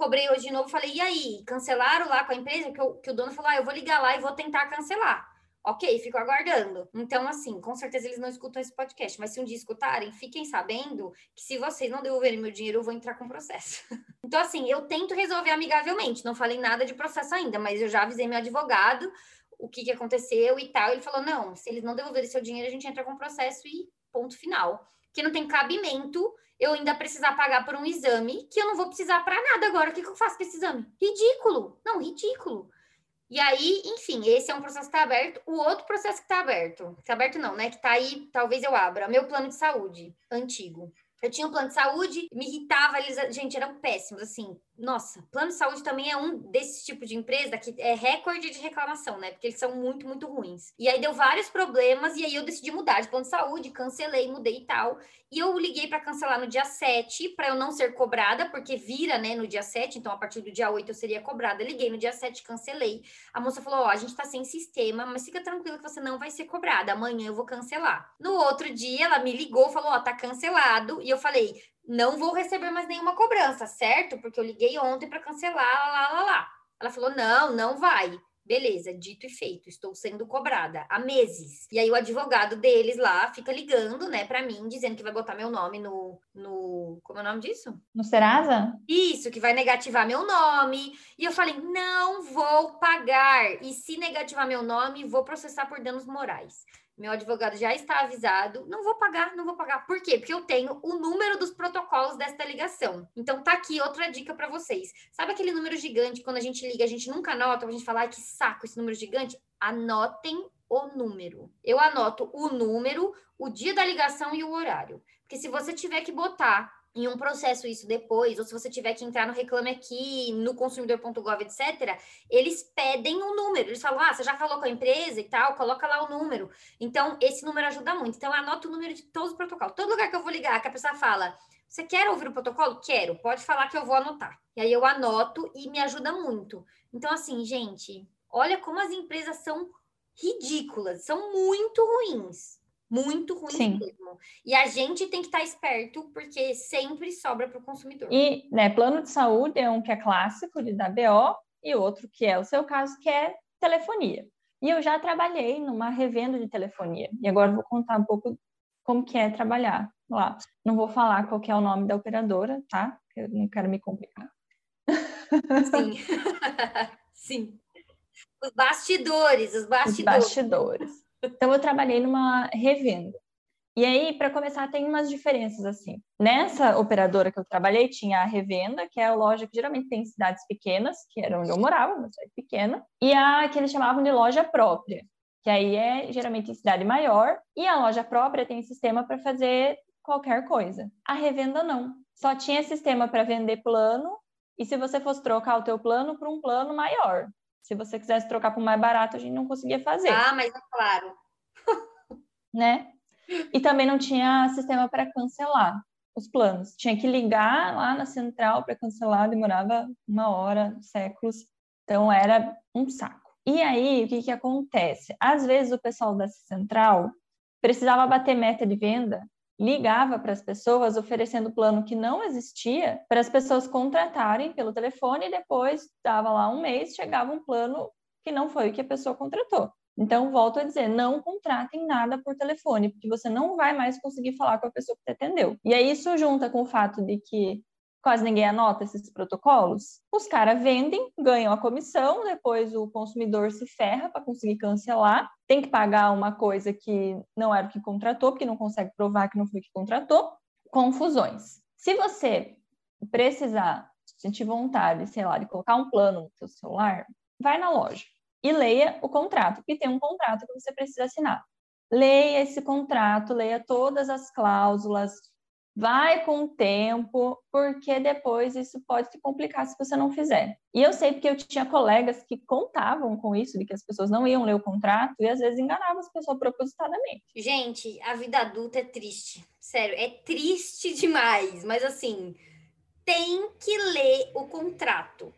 cobrei hoje de novo, falei, e aí, cancelaram lá com a empresa? Que, eu, que o dono falou, ah, eu vou ligar lá e vou tentar cancelar. Ok, fico aguardando. Então, assim, com certeza eles não escutam esse podcast, mas se um dia escutarem, fiquem sabendo que se vocês não devolverem meu dinheiro, eu vou entrar com processo. [LAUGHS] então, assim, eu tento resolver amigavelmente. Não falei nada de processo ainda, mas eu já avisei meu advogado o que, que aconteceu e tal. Ele falou: não, se eles não devolverem seu dinheiro, a gente entra com processo e ponto final. Que não tem cabimento eu ainda precisar pagar por um exame que eu não vou precisar para nada agora. O que, que eu faço com esse exame? Ridículo! Não, ridículo. E aí, enfim, esse é um processo que está aberto. O outro processo que está aberto, está aberto não, né? Que está aí, talvez eu abra, meu plano de saúde antigo. Eu tinha um plano de saúde, me irritava, eles, gente, eram péssimos, assim. Nossa, plano de saúde também é um desse tipo de empresa que é recorde de reclamação, né? Porque eles são muito, muito ruins. E aí deu vários problemas, e aí eu decidi mudar de plano de saúde, cancelei, mudei e tal. E eu liguei para cancelar no dia 7, para eu não ser cobrada, porque vira, né, no dia 7, então a partir do dia 8 eu seria cobrada. Liguei no dia 7, cancelei. A moça falou: Ó, a gente tá sem sistema, mas fica tranquila que você não vai ser cobrada. Amanhã eu vou cancelar. No outro dia, ela me ligou, falou: Ó, tá cancelado. E eu falei: não vou receber mais nenhuma cobrança, certo? Porque eu liguei ontem para cancelar, lá, lá, lá. Ela falou: não, não vai. Beleza, dito e feito, estou sendo cobrada há meses. E aí o advogado deles lá fica ligando, né, para mim, dizendo que vai botar meu nome no, no. Como é o nome disso? No Serasa? Isso, que vai negativar meu nome. E eu falei: não vou pagar. E se negativar meu nome, vou processar por danos morais. Meu advogado já está avisado. Não vou pagar, não vou pagar. Por quê? Porque eu tenho o número dos protocolos desta ligação. Então tá aqui outra dica para vocês. Sabe aquele número gigante quando a gente liga, a gente nunca anota, a gente fala, ai que saco esse número gigante? Anotem o número. Eu anoto o número, o dia da ligação e o horário. Porque se você tiver que botar em um processo isso depois, ou se você tiver que entrar no Reclame Aqui, no consumidor.gov, etc., eles pedem o um número. Eles falam, ah, você já falou com a empresa e tal, coloca lá o número. Então, esse número ajuda muito. Então, eu anoto o número de todos os protocolos. Todo lugar que eu vou ligar, que a pessoa fala, você quer ouvir o protocolo? Quero. Pode falar que eu vou anotar. E aí eu anoto e me ajuda muito. Então, assim, gente, olha como as empresas são ridículas, são muito ruins muito ruim Sim. mesmo. E a gente tem que estar esperto, porque sempre sobra para o consumidor. E, né, plano de saúde é um que é clássico de dar BO, e outro que é o seu caso, que é telefonia. E eu já trabalhei numa revenda de telefonia. E agora vou contar um pouco como que é trabalhar lá. Não vou falar qual é o nome da operadora, tá? Eu não quero me complicar. Sim. [LAUGHS] [LAUGHS] Sim. Os bastidores, os bastidores. Os bastidores. Então, eu trabalhei numa revenda. E aí, para começar, tem umas diferenças assim. Nessa operadora que eu trabalhei, tinha a revenda, que é a loja que geralmente tem em cidades pequenas, que era onde eu morava, uma cidade pequena, e a que eles chamavam de loja própria, que aí é geralmente em cidade maior, e a loja própria tem sistema para fazer qualquer coisa. A revenda não. Só tinha sistema para vender plano, e se você fosse trocar o teu plano para um plano maior. Se você quisesse trocar para um mais barato, a gente não conseguia fazer. Ah, mas é claro. [LAUGHS] né? E também não tinha sistema para cancelar os planos. Tinha que ligar lá na central para cancelar, demorava uma hora, séculos. Então era um saco. E aí, o que, que acontece? Às vezes o pessoal da central precisava bater meta de venda, ligava para as pessoas oferecendo plano que não existia, para as pessoas contratarem pelo telefone e depois dava lá um mês, chegava um plano que não foi o que a pessoa contratou. Então, volto a dizer, não contratem nada por telefone, porque você não vai mais conseguir falar com a pessoa que te atendeu. E aí isso junta com o fato de que quase ninguém anota esses protocolos. Os caras vendem, ganham a comissão, depois o consumidor se ferra para conseguir cancelar, tem que pagar uma coisa que não era o que contratou, porque não consegue provar que não foi o que contratou. Confusões. Se você precisar, sentir vontade, sei lá, de colocar um plano no seu celular, vai na loja e leia o contrato, porque tem um contrato que você precisa assinar. Leia esse contrato, leia todas as cláusulas, vai com o tempo, porque depois isso pode te complicar se você não fizer. E eu sei porque eu tinha colegas que contavam com isso, de que as pessoas não iam ler o contrato e às vezes enganavam as pessoas propositadamente. Gente, a vida adulta é triste. Sério, é triste demais. Mas assim, tem que ler o contrato.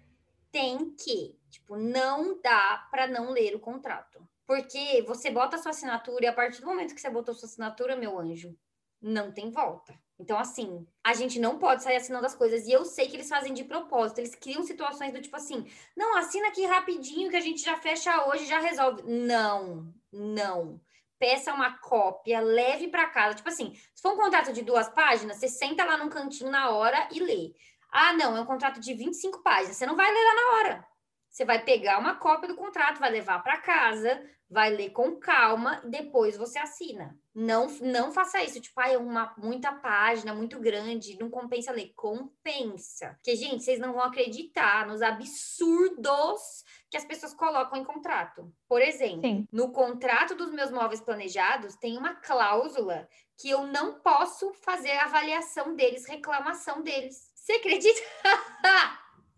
Tem que. Tipo, não dá para não ler o contrato. Porque você bota a sua assinatura e a partir do momento que você botou sua assinatura, meu anjo, não tem volta. Então, assim, a gente não pode sair assinando as coisas. E eu sei que eles fazem de propósito. Eles criam situações do tipo assim: não, assina aqui rapidinho que a gente já fecha hoje, já resolve. Não, não. Peça uma cópia, leve para casa. Tipo assim, se for um contrato de duas páginas, você senta lá num cantinho na hora e lê. Ah, não, é um contrato de 25 páginas. Você não vai ler lá na hora. Você vai pegar uma cópia do contrato, vai levar para casa, vai ler com calma, depois você assina. Não, não faça isso, tipo, ah, é uma muita página, muito grande, não compensa ler. Compensa. Porque, gente, vocês não vão acreditar nos absurdos que as pessoas colocam em contrato. Por exemplo, Sim. no contrato dos meus móveis planejados, tem uma cláusula que eu não posso fazer avaliação deles, reclamação deles. Você acredita? [LAUGHS]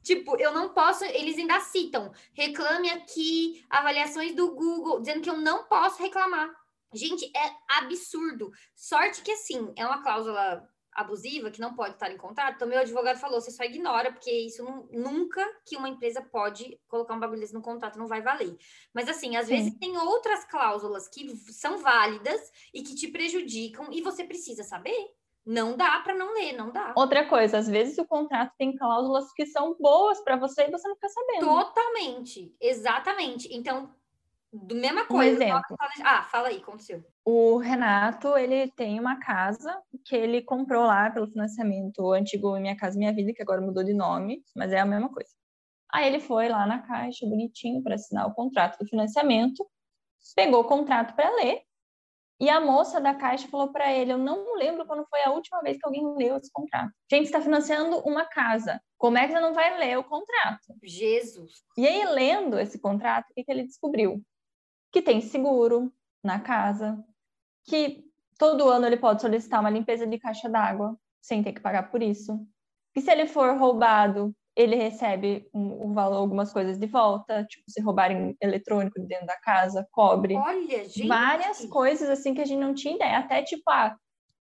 Tipo, eu não posso, eles ainda citam, reclame aqui, avaliações do Google, dizendo que eu não posso reclamar. Gente, é absurdo. Sorte que, assim, é uma cláusula abusiva que não pode estar em contrato. Então, meu advogado falou: você só ignora, porque isso não, nunca que uma empresa pode colocar um bagulho desse no contrato, não vai valer. Mas, assim, às Sim. vezes tem outras cláusulas que são válidas e que te prejudicam e você precisa saber. Não dá para não ler, não dá. Outra coisa, às vezes o contrato tem cláusulas que são boas para você e você não fica sabendo. Totalmente, exatamente. Então, do mesma coisa. Um exemplo. Ah, fala aí, aconteceu. O Renato, ele tem uma casa que ele comprou lá pelo financiamento antigo Minha Casa Minha Vida, que agora mudou de nome, mas é a mesma coisa. Aí ele foi lá na caixa, bonitinho, para assinar o contrato do financiamento, pegou o contrato para ler e a moça da caixa falou para ele: Eu não lembro quando foi a última vez que alguém leu esse contrato. Gente, está financiando uma casa. Como é que você não vai ler o contrato? Jesus. E aí, lendo esse contrato, o que, que ele descobriu? Que tem seguro na casa, que todo ano ele pode solicitar uma limpeza de caixa d'água sem ter que pagar por isso. E se ele for roubado ele recebe um, um, valor, algumas coisas de volta, tipo, se roubarem eletrônico dentro da casa, cobre. Olha, gente. Várias coisas assim que a gente não tinha ideia. Até tipo a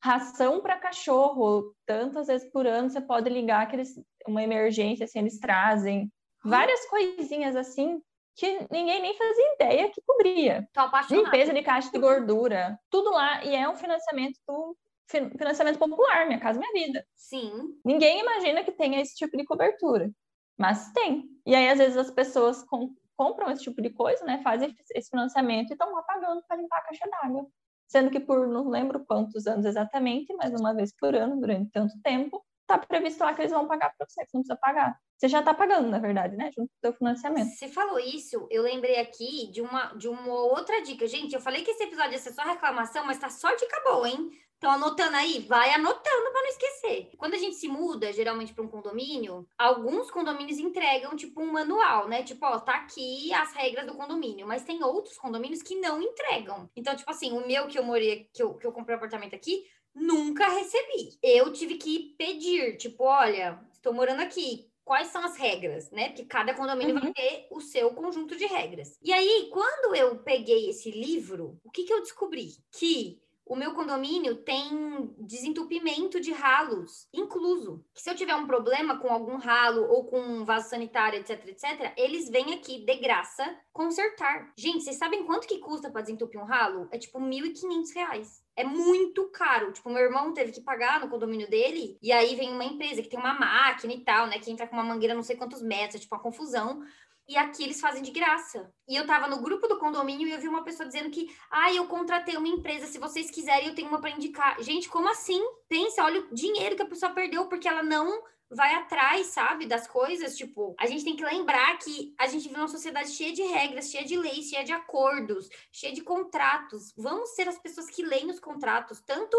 ração para cachorro, tantas vezes por ano você pode ligar que eles, uma emergência assim eles trazem. Várias coisinhas assim que ninguém nem fazia ideia que cobria. Tô apaixonada. Limpeza de caixa de gordura, tudo lá. E é um financiamento do financiamento popular, Minha Casa Minha Vida. Sim. Ninguém imagina que tenha esse tipo de cobertura, mas tem. E aí, às vezes, as pessoas com, compram esse tipo de coisa, né? Fazem esse financiamento e estão lá pagando para limpar a caixa d'água. Sendo que por não lembro quantos anos exatamente, mas uma vez por ano, durante tanto tempo, tá previsto lá que eles vão pagar para você, você não precisa pagar. Você já está pagando, na verdade, né? Junto com o seu financiamento. Você falou isso, eu lembrei aqui de uma, de uma outra dica. Gente, eu falei que esse episódio ia ser só reclamação, mas tá só dica boa, hein? Então, anotando aí, vai anotando para não esquecer. Quando a gente se muda, geralmente para um condomínio, alguns condomínios entregam, tipo, um manual, né? Tipo, ó, tá aqui as regras do condomínio. Mas tem outros condomínios que não entregam. Então, tipo assim, o meu que eu morei, que eu, que eu comprei um apartamento aqui, nunca recebi. Eu tive que pedir, tipo, olha, estou morando aqui, quais são as regras, né? Porque cada condomínio uhum. vai ter o seu conjunto de regras. E aí, quando eu peguei esse livro, o que, que eu descobri? Que o meu condomínio tem desentupimento de ralos incluso. Que se eu tiver um problema com algum ralo ou com um vaso sanitário, etc, etc, eles vêm aqui de graça consertar. Gente, vocês sabem quanto que custa para desentupir um ralo? É tipo R$ 1.500 é muito caro. Tipo, meu irmão teve que pagar no condomínio dele, e aí vem uma empresa que tem uma máquina e tal, né? Que entra com uma mangueira não sei quantos metros, é tipo uma confusão e aqui eles fazem de graça. E eu tava no grupo do condomínio e eu vi uma pessoa dizendo que, ah, eu contratei uma empresa, se vocês quiserem eu tenho uma para indicar. Gente, como assim? Pensa, olha o dinheiro que a pessoa perdeu porque ela não vai atrás, sabe, das coisas. Tipo, a gente tem que lembrar que a gente vive numa sociedade cheia de regras, cheia de leis, cheia de acordos, cheia de contratos. Vamos ser as pessoas que leem os contratos, tanto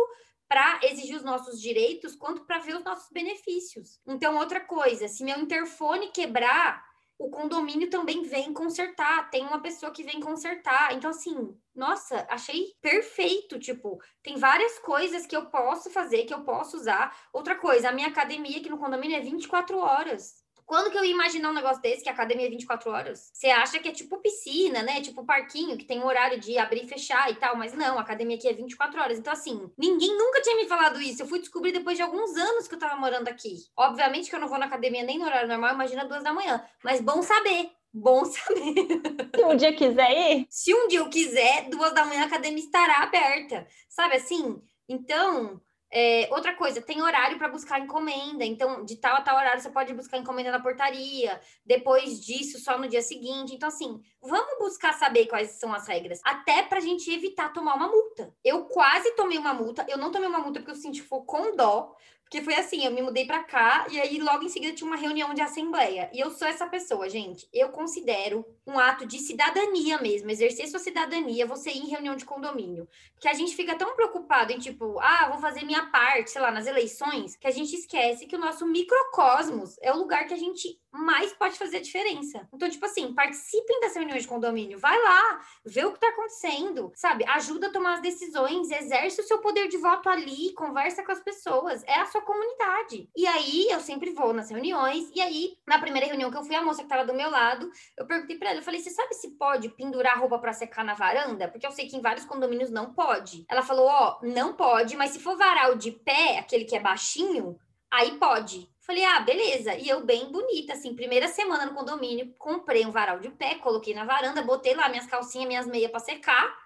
para exigir os nossos direitos quanto para ver os nossos benefícios. Então, outra coisa, se meu interfone quebrar, o condomínio também vem consertar, tem uma pessoa que vem consertar. Então, assim, nossa, achei perfeito. Tipo, tem várias coisas que eu posso fazer, que eu posso usar. Outra coisa, a minha academia aqui no condomínio é 24 horas. Quando que eu ia imaginar um negócio desse, que a academia é 24 horas? Você acha que é tipo piscina, né? Tipo parquinho, que tem um horário de abrir e fechar e tal, mas não, a academia aqui é 24 horas. Então, assim, ninguém nunca tinha me falado isso. Eu fui descobrir depois de alguns anos que eu tava morando aqui. Obviamente que eu não vou na academia nem no horário normal, imagina duas da manhã. Mas bom saber, Bom [LAUGHS] saber. Se um dia quiser ir? Se um dia eu quiser, duas da manhã a academia estará aberta. Sabe assim? Então, é, outra coisa, tem horário para buscar encomenda. Então, de tal a tal horário você pode buscar encomenda na portaria. Depois disso, só no dia seguinte. Então, assim, vamos buscar saber quais são as regras. Até para a gente evitar tomar uma multa. Eu quase tomei uma multa. Eu não tomei uma multa porque eu senti for com dó. Porque foi assim, eu me mudei para cá e aí logo em seguida tinha uma reunião de assembleia. E eu sou essa pessoa, gente. Eu considero um ato de cidadania mesmo, exercer sua cidadania, você ir em reunião de condomínio. Porque a gente fica tão preocupado em tipo, ah, vou fazer minha parte, sei lá, nas eleições, que a gente esquece que o nosso microcosmos é o lugar que a gente mais pode fazer a diferença. Então, tipo assim, participem das reuniões de condomínio, vai lá, vê o que tá acontecendo, sabe? Ajuda a tomar as decisões, exerce o seu poder de voto ali, conversa com as pessoas, é a sua comunidade. E aí, eu sempre vou nas reuniões, e aí, na primeira reunião que eu fui, a moça que tava do meu lado, eu perguntei pra ela, eu falei, você sabe se pode pendurar roupa para secar na varanda? Porque eu sei que em vários condomínios não pode. Ela falou, ó, oh, não pode, mas se for varal de pé, aquele que é baixinho, aí pode. Falei, ah, beleza. E eu, bem bonita, assim, primeira semana no condomínio, comprei um varal de pé, coloquei na varanda, botei lá minhas calcinhas, minhas meias para secar.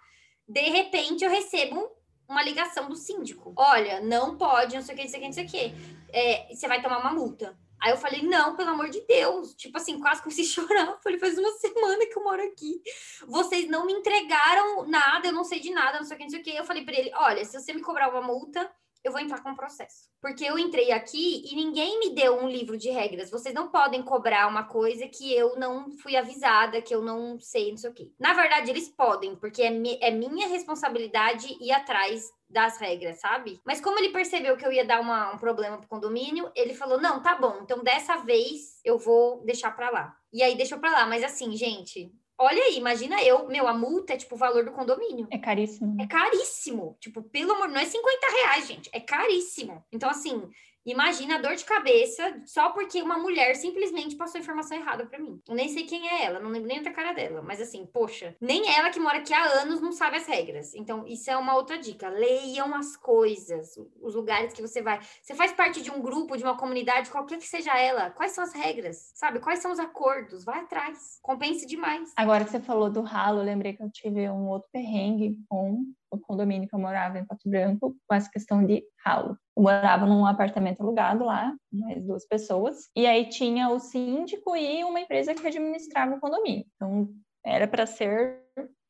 De repente, eu recebo uma ligação do síndico. Olha, não pode, não sei o que, não sei o que, não sei o que. É, você vai tomar uma multa. Aí eu falei, não, pelo amor de Deus. Tipo assim, quase comecei a [LAUGHS] chorar. Falei, faz uma semana que eu moro aqui. Vocês não me entregaram nada, eu não sei de nada, não sei o que, não sei o que. Eu falei para ele, olha, se você me cobrar uma multa, eu vou entrar com um processo. Porque eu entrei aqui e ninguém me deu um livro de regras. Vocês não podem cobrar uma coisa que eu não fui avisada, que eu não sei, não sei o quê. Na verdade, eles podem, porque é, mi é minha responsabilidade ir atrás das regras, sabe? Mas como ele percebeu que eu ia dar uma, um problema pro condomínio, ele falou: não, tá bom, então dessa vez eu vou deixar pra lá. E aí deixou pra lá. Mas assim, gente, Olha aí, imagina eu, meu, a multa é tipo o valor do condomínio. É caríssimo. É caríssimo. Tipo, pelo amor, não é 50 reais, gente. É caríssimo. Então, assim, Imagina a dor de cabeça só porque uma mulher simplesmente passou informação errada para mim. Eu nem sei quem é ela, não lembro nem da cara dela, mas assim, poxa, nem ela que mora aqui há anos não sabe as regras. Então, isso é uma outra dica. Leiam as coisas, os lugares que você vai. Você faz parte de um grupo, de uma comunidade, qualquer que seja ela. Quais são as regras? Sabe? Quais são os acordos? Vai atrás. Compense demais. Agora que você falou do ralo, lembrei que eu tive um outro perrengue com o condomínio que eu morava em Pato Branco com essa questão de ralo. Eu morava num apartamento alugado lá, mais duas pessoas, e aí tinha o síndico e uma empresa que administrava o condomínio. Então, era para ser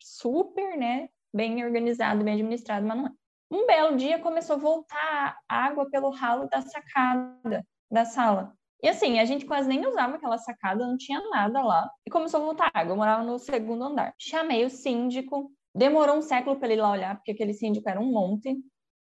super, né, bem organizado, bem administrado, mas não é. Um belo dia começou a voltar água pelo ralo da sacada da sala. E assim, a gente quase nem usava aquela sacada, não tinha nada lá. E começou a voltar água. Eu morava no segundo andar. Chamei o síndico. Demorou um século para ele ir lá olhar, porque aquele síndico era um monte.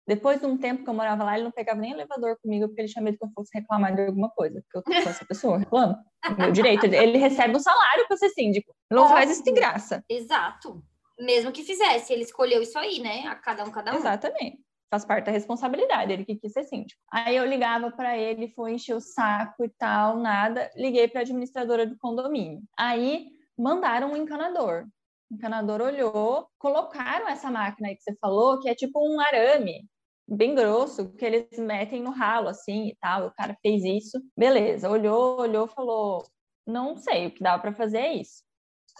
Depois de um tempo que eu morava lá, ele não pegava nem elevador comigo, porque ele tinha medo que eu fosse reclamar de alguma coisa. Porque eu sou essa pessoa, reclamo. Meu direito. Ele recebe um salário para ser síndico. Não Óbvio. faz isso de graça. Exato. Mesmo que fizesse, ele escolheu isso aí, né? A cada um, cada um. Exatamente. Faz parte da responsabilidade, ele que quis ser síndico. Aí eu ligava para ele, foi encher o saco e tal, nada. Liguei para a administradora do condomínio. Aí mandaram um encanador. O encanador olhou, colocaram essa máquina aí que você falou, que é tipo um arame bem grosso que eles metem no ralo assim e tal. O cara fez isso, beleza. Olhou, olhou, falou: "Não sei, o que dá para fazer é isso.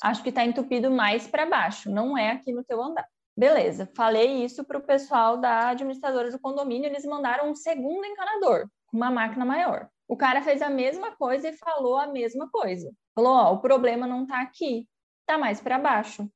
Acho que está entupido mais para baixo, não é aqui no teu andar." Beleza, falei isso para o pessoal da administradora do condomínio, eles mandaram um segundo encanador, uma máquina maior. O cara fez a mesma coisa e falou a mesma coisa. Falou: Ó, o problema não está aqui, está mais para baixo.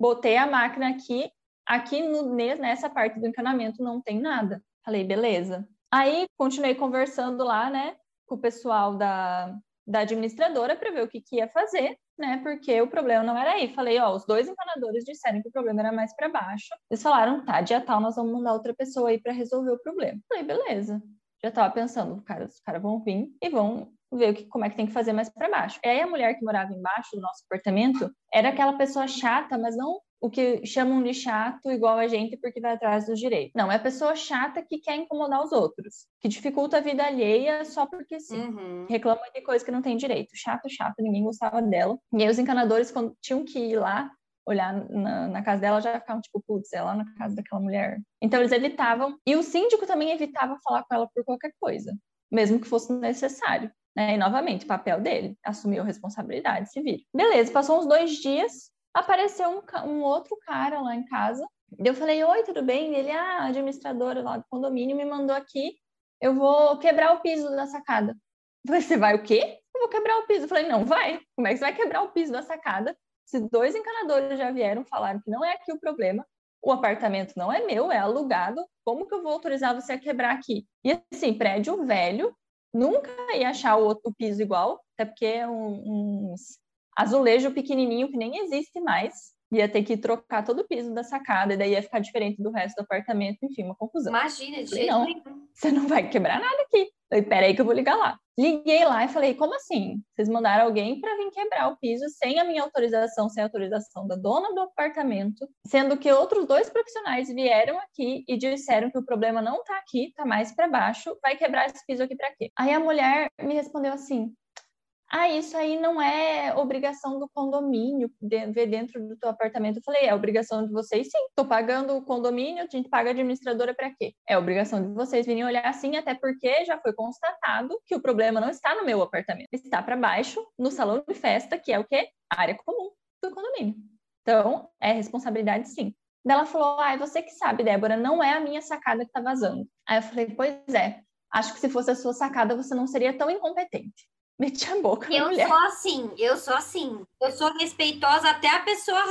Botei a máquina aqui, Aqui no, nessa parte do encanamento não tem nada. Falei, beleza. Aí continuei conversando lá, né, com o pessoal da, da administradora para ver o que, que ia fazer, né, porque o problema não era aí. Falei, ó, os dois encanadores disseram que o problema era mais para baixo. Eles falaram, tá, dia tal nós vamos mandar outra pessoa aí para resolver o problema. Falei, beleza. Já tava pensando, cara, os caras vão vir e vão ver o que, como é que tem que fazer mais para baixo. E aí a mulher que morava embaixo do nosso apartamento era aquela pessoa chata, mas não o que chamam de chato igual a gente porque vai atrás dos direitos. Não, é a pessoa chata que quer incomodar os outros, que dificulta a vida alheia só porque sim. Uhum. Reclama de coisa que não tem direito. Chato, chato, ninguém gostava dela. E aí os encanadores, quando tinham que ir lá olhar na, na casa dela, já ficavam tipo, putz, é lá na casa daquela mulher. Então eles evitavam. E o síndico também evitava falar com ela por qualquer coisa, mesmo que fosse necessário. Né? E novamente, papel dele, assumiu a responsabilidade, vira. Beleza, passou uns dois dias, apareceu um, um outro cara lá em casa. Eu falei, oi, tudo bem? Ele, ah, a administradora lá do condomínio me mandou aqui, eu vou quebrar o piso da sacada. Eu falei, você vai o quê? Eu vou quebrar o piso. Eu falei, não, vai. Como é que você vai quebrar o piso da sacada? Se dois encanadores já vieram falaram que não é aqui o problema, o apartamento não é meu, é alugado, como que eu vou autorizar você a quebrar aqui? E assim, prédio velho, nunca ia achar o outro piso igual, até porque é um, uns azulejo pequenininho que nem existe mais. Ia ter que trocar todo o piso da sacada, e daí ia ficar diferente do resto do apartamento, enfim, uma confusão. Imagina, de jeito não, você não vai quebrar nada aqui. Falei, peraí que eu vou ligar lá. Liguei lá e falei, como assim? Vocês mandaram alguém para vir quebrar o piso sem a minha autorização, sem a autorização da dona do apartamento, sendo que outros dois profissionais vieram aqui e disseram que o problema não tá aqui, tá mais para baixo, vai quebrar esse piso aqui para quê? Aí a mulher me respondeu assim: ah, isso aí não é obrigação do condomínio de, ver dentro do teu apartamento. Eu falei, é obrigação de vocês sim. Estou pagando o condomínio, a gente paga a administradora para quê? É obrigação de vocês virem olhar assim, até porque já foi constatado que o problema não está no meu apartamento. Está para baixo, no salão de festa, que é o quê? Área comum do condomínio. Então, é responsabilidade sim. Daí ela falou, ah, é você que sabe, Débora, não é a minha sacada que está vazando. Aí eu falei, pois é, acho que se fosse a sua sacada, você não seria tão incompetente meti a boca eu mulher. sou assim, eu sou assim. Eu sou respeitosa até a pessoa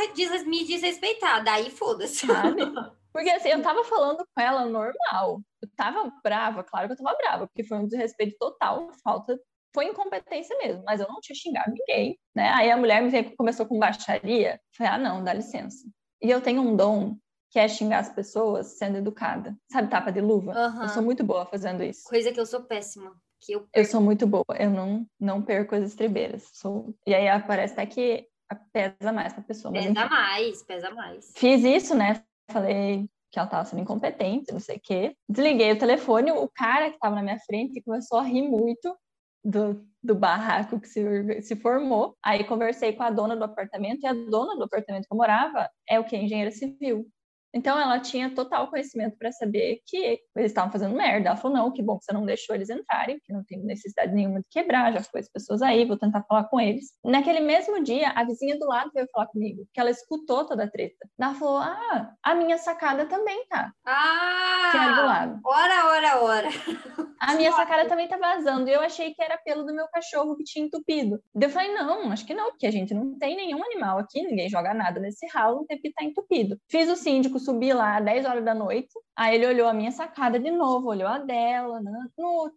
me desrespeitar. Daí foda-se. [LAUGHS] Porque assim, eu tava falando com ela normal. Eu tava brava, claro que eu tava brava, porque foi um desrespeito total, falta. Foi incompetência mesmo, mas eu não tinha xingado ninguém, né? Aí a mulher me veio, começou com baixaria. Falei, ah, não, dá licença. E eu tenho um dom que é xingar as pessoas sendo educada. Sabe, tapa de luva? Uhum. Eu sou muito boa fazendo isso. Coisa que eu sou péssima que eu Eu sou muito boa, eu não, não perco as estribeiras. Sou... E aí aparece até que pesa mais pra pessoa. Pesa enfim. mais, pesa mais. Fiz isso, né? Falei que ela tava sendo incompetente, não sei o quê. Desliguei o telefone, o cara que tava na minha frente começou a rir muito do, do barraco que se, se formou. Aí conversei com a dona do apartamento, e a dona do apartamento que eu morava é o que? Engenheira civil. Então ela tinha total conhecimento para saber que eles estavam fazendo merda. Ela falou: não, que bom que você não deixou eles entrarem, que não tem necessidade nenhuma de quebrar, já foi as pessoas aí, vou tentar falar com eles. Naquele mesmo dia, a vizinha do lado veio falar comigo, que ela escutou toda a treta. Ela falou: ah, a minha sacada também tá. Ah! Que era do lado. Ora, ora, ora. A minha sacada também tá vazando. E eu achei que era pelo do meu cachorro que tinha entupido. Eu falei: não, acho que não, porque a gente não tem nenhum animal aqui, ninguém joga nada nesse ralo, não tem que estar tá entupido. Fiz o síndico 5, subi lá 10 horas da noite. Aí ele olhou a minha sacada de novo, olhou a dela. Né? No,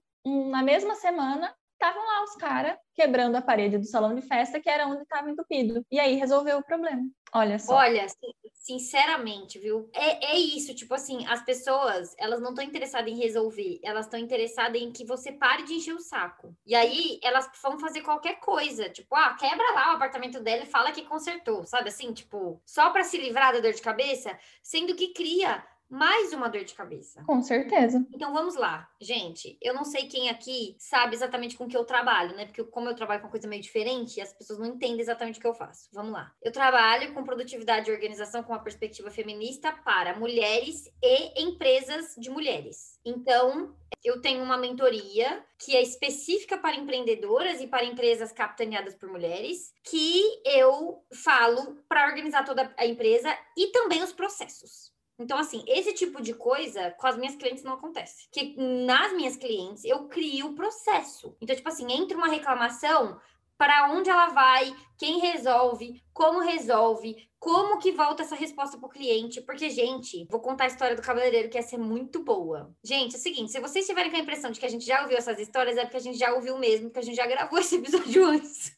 na mesma semana, estavam lá os caras quebrando a parede do salão de festa, que era onde estava entupido. E aí resolveu o problema. Olha só. Olha, sinceramente, viu? É, é isso, tipo assim, as pessoas, elas não estão interessadas em resolver, elas estão interessadas em que você pare de encher o saco. E aí, elas vão fazer qualquer coisa, tipo, ah, quebra lá o apartamento dela e fala que consertou, sabe assim? Tipo, só para se livrar da dor de cabeça, sendo que cria mais uma dor de cabeça. Com certeza. Então vamos lá, gente. Eu não sei quem aqui sabe exatamente com que eu trabalho, né? Porque como eu trabalho com coisa meio diferente, as pessoas não entendem exatamente o que eu faço. Vamos lá. Eu trabalho com produtividade e organização com uma perspectiva feminista para mulheres e empresas de mulheres. Então, eu tenho uma mentoria que é específica para empreendedoras e para empresas capitaneadas por mulheres, que eu falo para organizar toda a empresa e também os processos. Então, assim, esse tipo de coisa com as minhas clientes não acontece. Que nas minhas clientes eu crio o processo. Então, tipo assim, entra uma reclamação, para onde ela vai, quem resolve, como resolve, como que volta essa resposta para o cliente. Porque, gente, vou contar a história do cabeleireiro, que essa é muito boa. Gente, é o seguinte: se vocês tiverem com a impressão de que a gente já ouviu essas histórias, é porque a gente já ouviu mesmo, porque a gente já gravou esse episódio [LAUGHS] antes.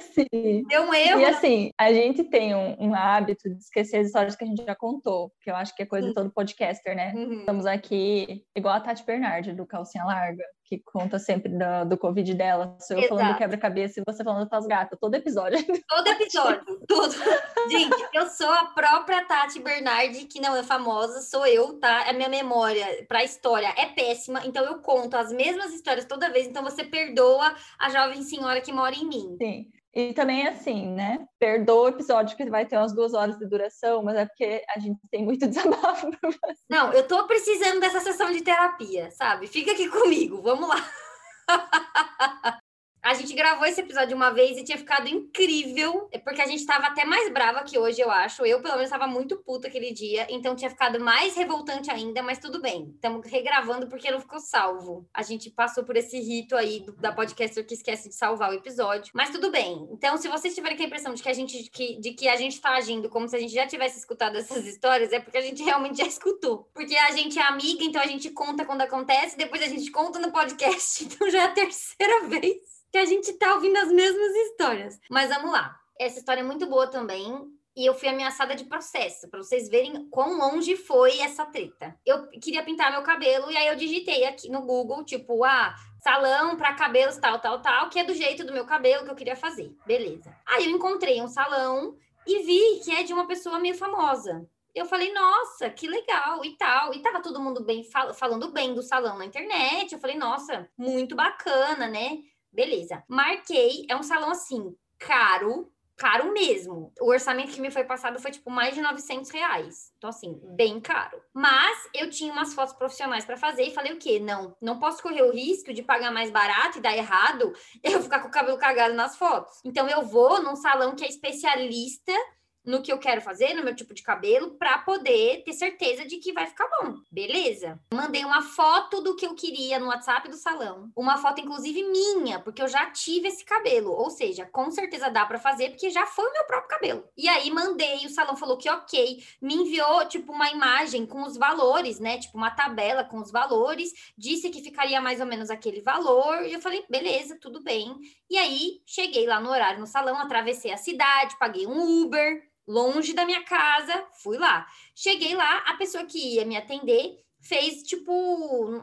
Sim. Deu um erro. E assim, a gente tem um, um, hábito de esquecer as histórias que a gente já contou, que eu acho que é coisa de todo podcaster, né? Uhum. Estamos aqui, igual a Tati Bernardi, do Calcinha Larga que conta sempre do, do Covid dela. Sou eu Exato. falando do quebra-cabeça e você falando das gatas. Todo episódio. Todo episódio. tudo. Gente, eu sou a própria Tati Bernardi, que não é famosa, sou eu, tá? A minha memória pra história é péssima, então eu conto as mesmas histórias toda vez, então você perdoa a jovem senhora que mora em mim. Sim. E também assim, né? Perdoa o episódio que vai ter umas duas horas de duração, mas é porque a gente tem muito [LAUGHS] desabafo pra. Não, eu tô precisando dessa sessão de terapia, sabe? Fica aqui comigo, vamos lá. [LAUGHS] A gente gravou esse episódio uma vez e tinha ficado incrível, é porque a gente tava até mais brava que hoje, eu acho. Eu, pelo menos, tava muito puta aquele dia, então tinha ficado mais revoltante ainda, mas tudo bem. Estamos regravando porque não ficou salvo. A gente passou por esse rito aí do, da podcaster que esquece de salvar o episódio, mas tudo bem. Então, se vocês tiverem a impressão de que a gente que, de que a gente tá agindo como se a gente já tivesse escutado essas histórias, é porque a gente realmente já escutou. Porque a gente é amiga, então a gente conta quando acontece, depois a gente conta no podcast. [LAUGHS] Então já é a terceira [LAUGHS] vez que a gente tá ouvindo as mesmas histórias. Mas vamos lá. Essa história é muito boa também. E eu fui ameaçada de processo, para vocês verem quão longe foi essa treta. Eu queria pintar meu cabelo, e aí eu digitei aqui no Google, tipo, ah, salão para cabelos tal, tal, tal, que é do jeito do meu cabelo que eu queria fazer. Beleza. Aí eu encontrei um salão e vi que é de uma pessoa meio famosa. Eu falei, nossa, que legal e tal. E tava todo mundo bem fal falando bem do salão na internet. Eu falei, nossa, muito bacana, né? Beleza. Marquei, é um salão assim, caro, caro mesmo. O orçamento que me foi passado foi tipo mais de 900 reais. Então, assim, bem caro. Mas eu tinha umas fotos profissionais para fazer e falei o quê? Não, não posso correr o risco de pagar mais barato e dar errado [LAUGHS] eu ficar com o cabelo cagado nas fotos. Então, eu vou num salão que é especialista no que eu quero fazer, no meu tipo de cabelo, para poder ter certeza de que vai ficar bom. Beleza? Mandei uma foto do que eu queria no WhatsApp do salão. Uma foto, inclusive, minha, porque eu já tive esse cabelo. Ou seja, com certeza dá para fazer, porque já foi o meu próprio cabelo. E aí mandei, o salão falou que ok. Me enviou, tipo, uma imagem com os valores, né? Tipo, uma tabela com os valores. Disse que ficaria mais ou menos aquele valor. E eu falei, beleza, tudo bem. E aí, cheguei lá no horário no salão, atravessei a cidade, paguei um Uber longe da minha casa, fui lá. Cheguei lá, a pessoa que ia me atender fez tipo,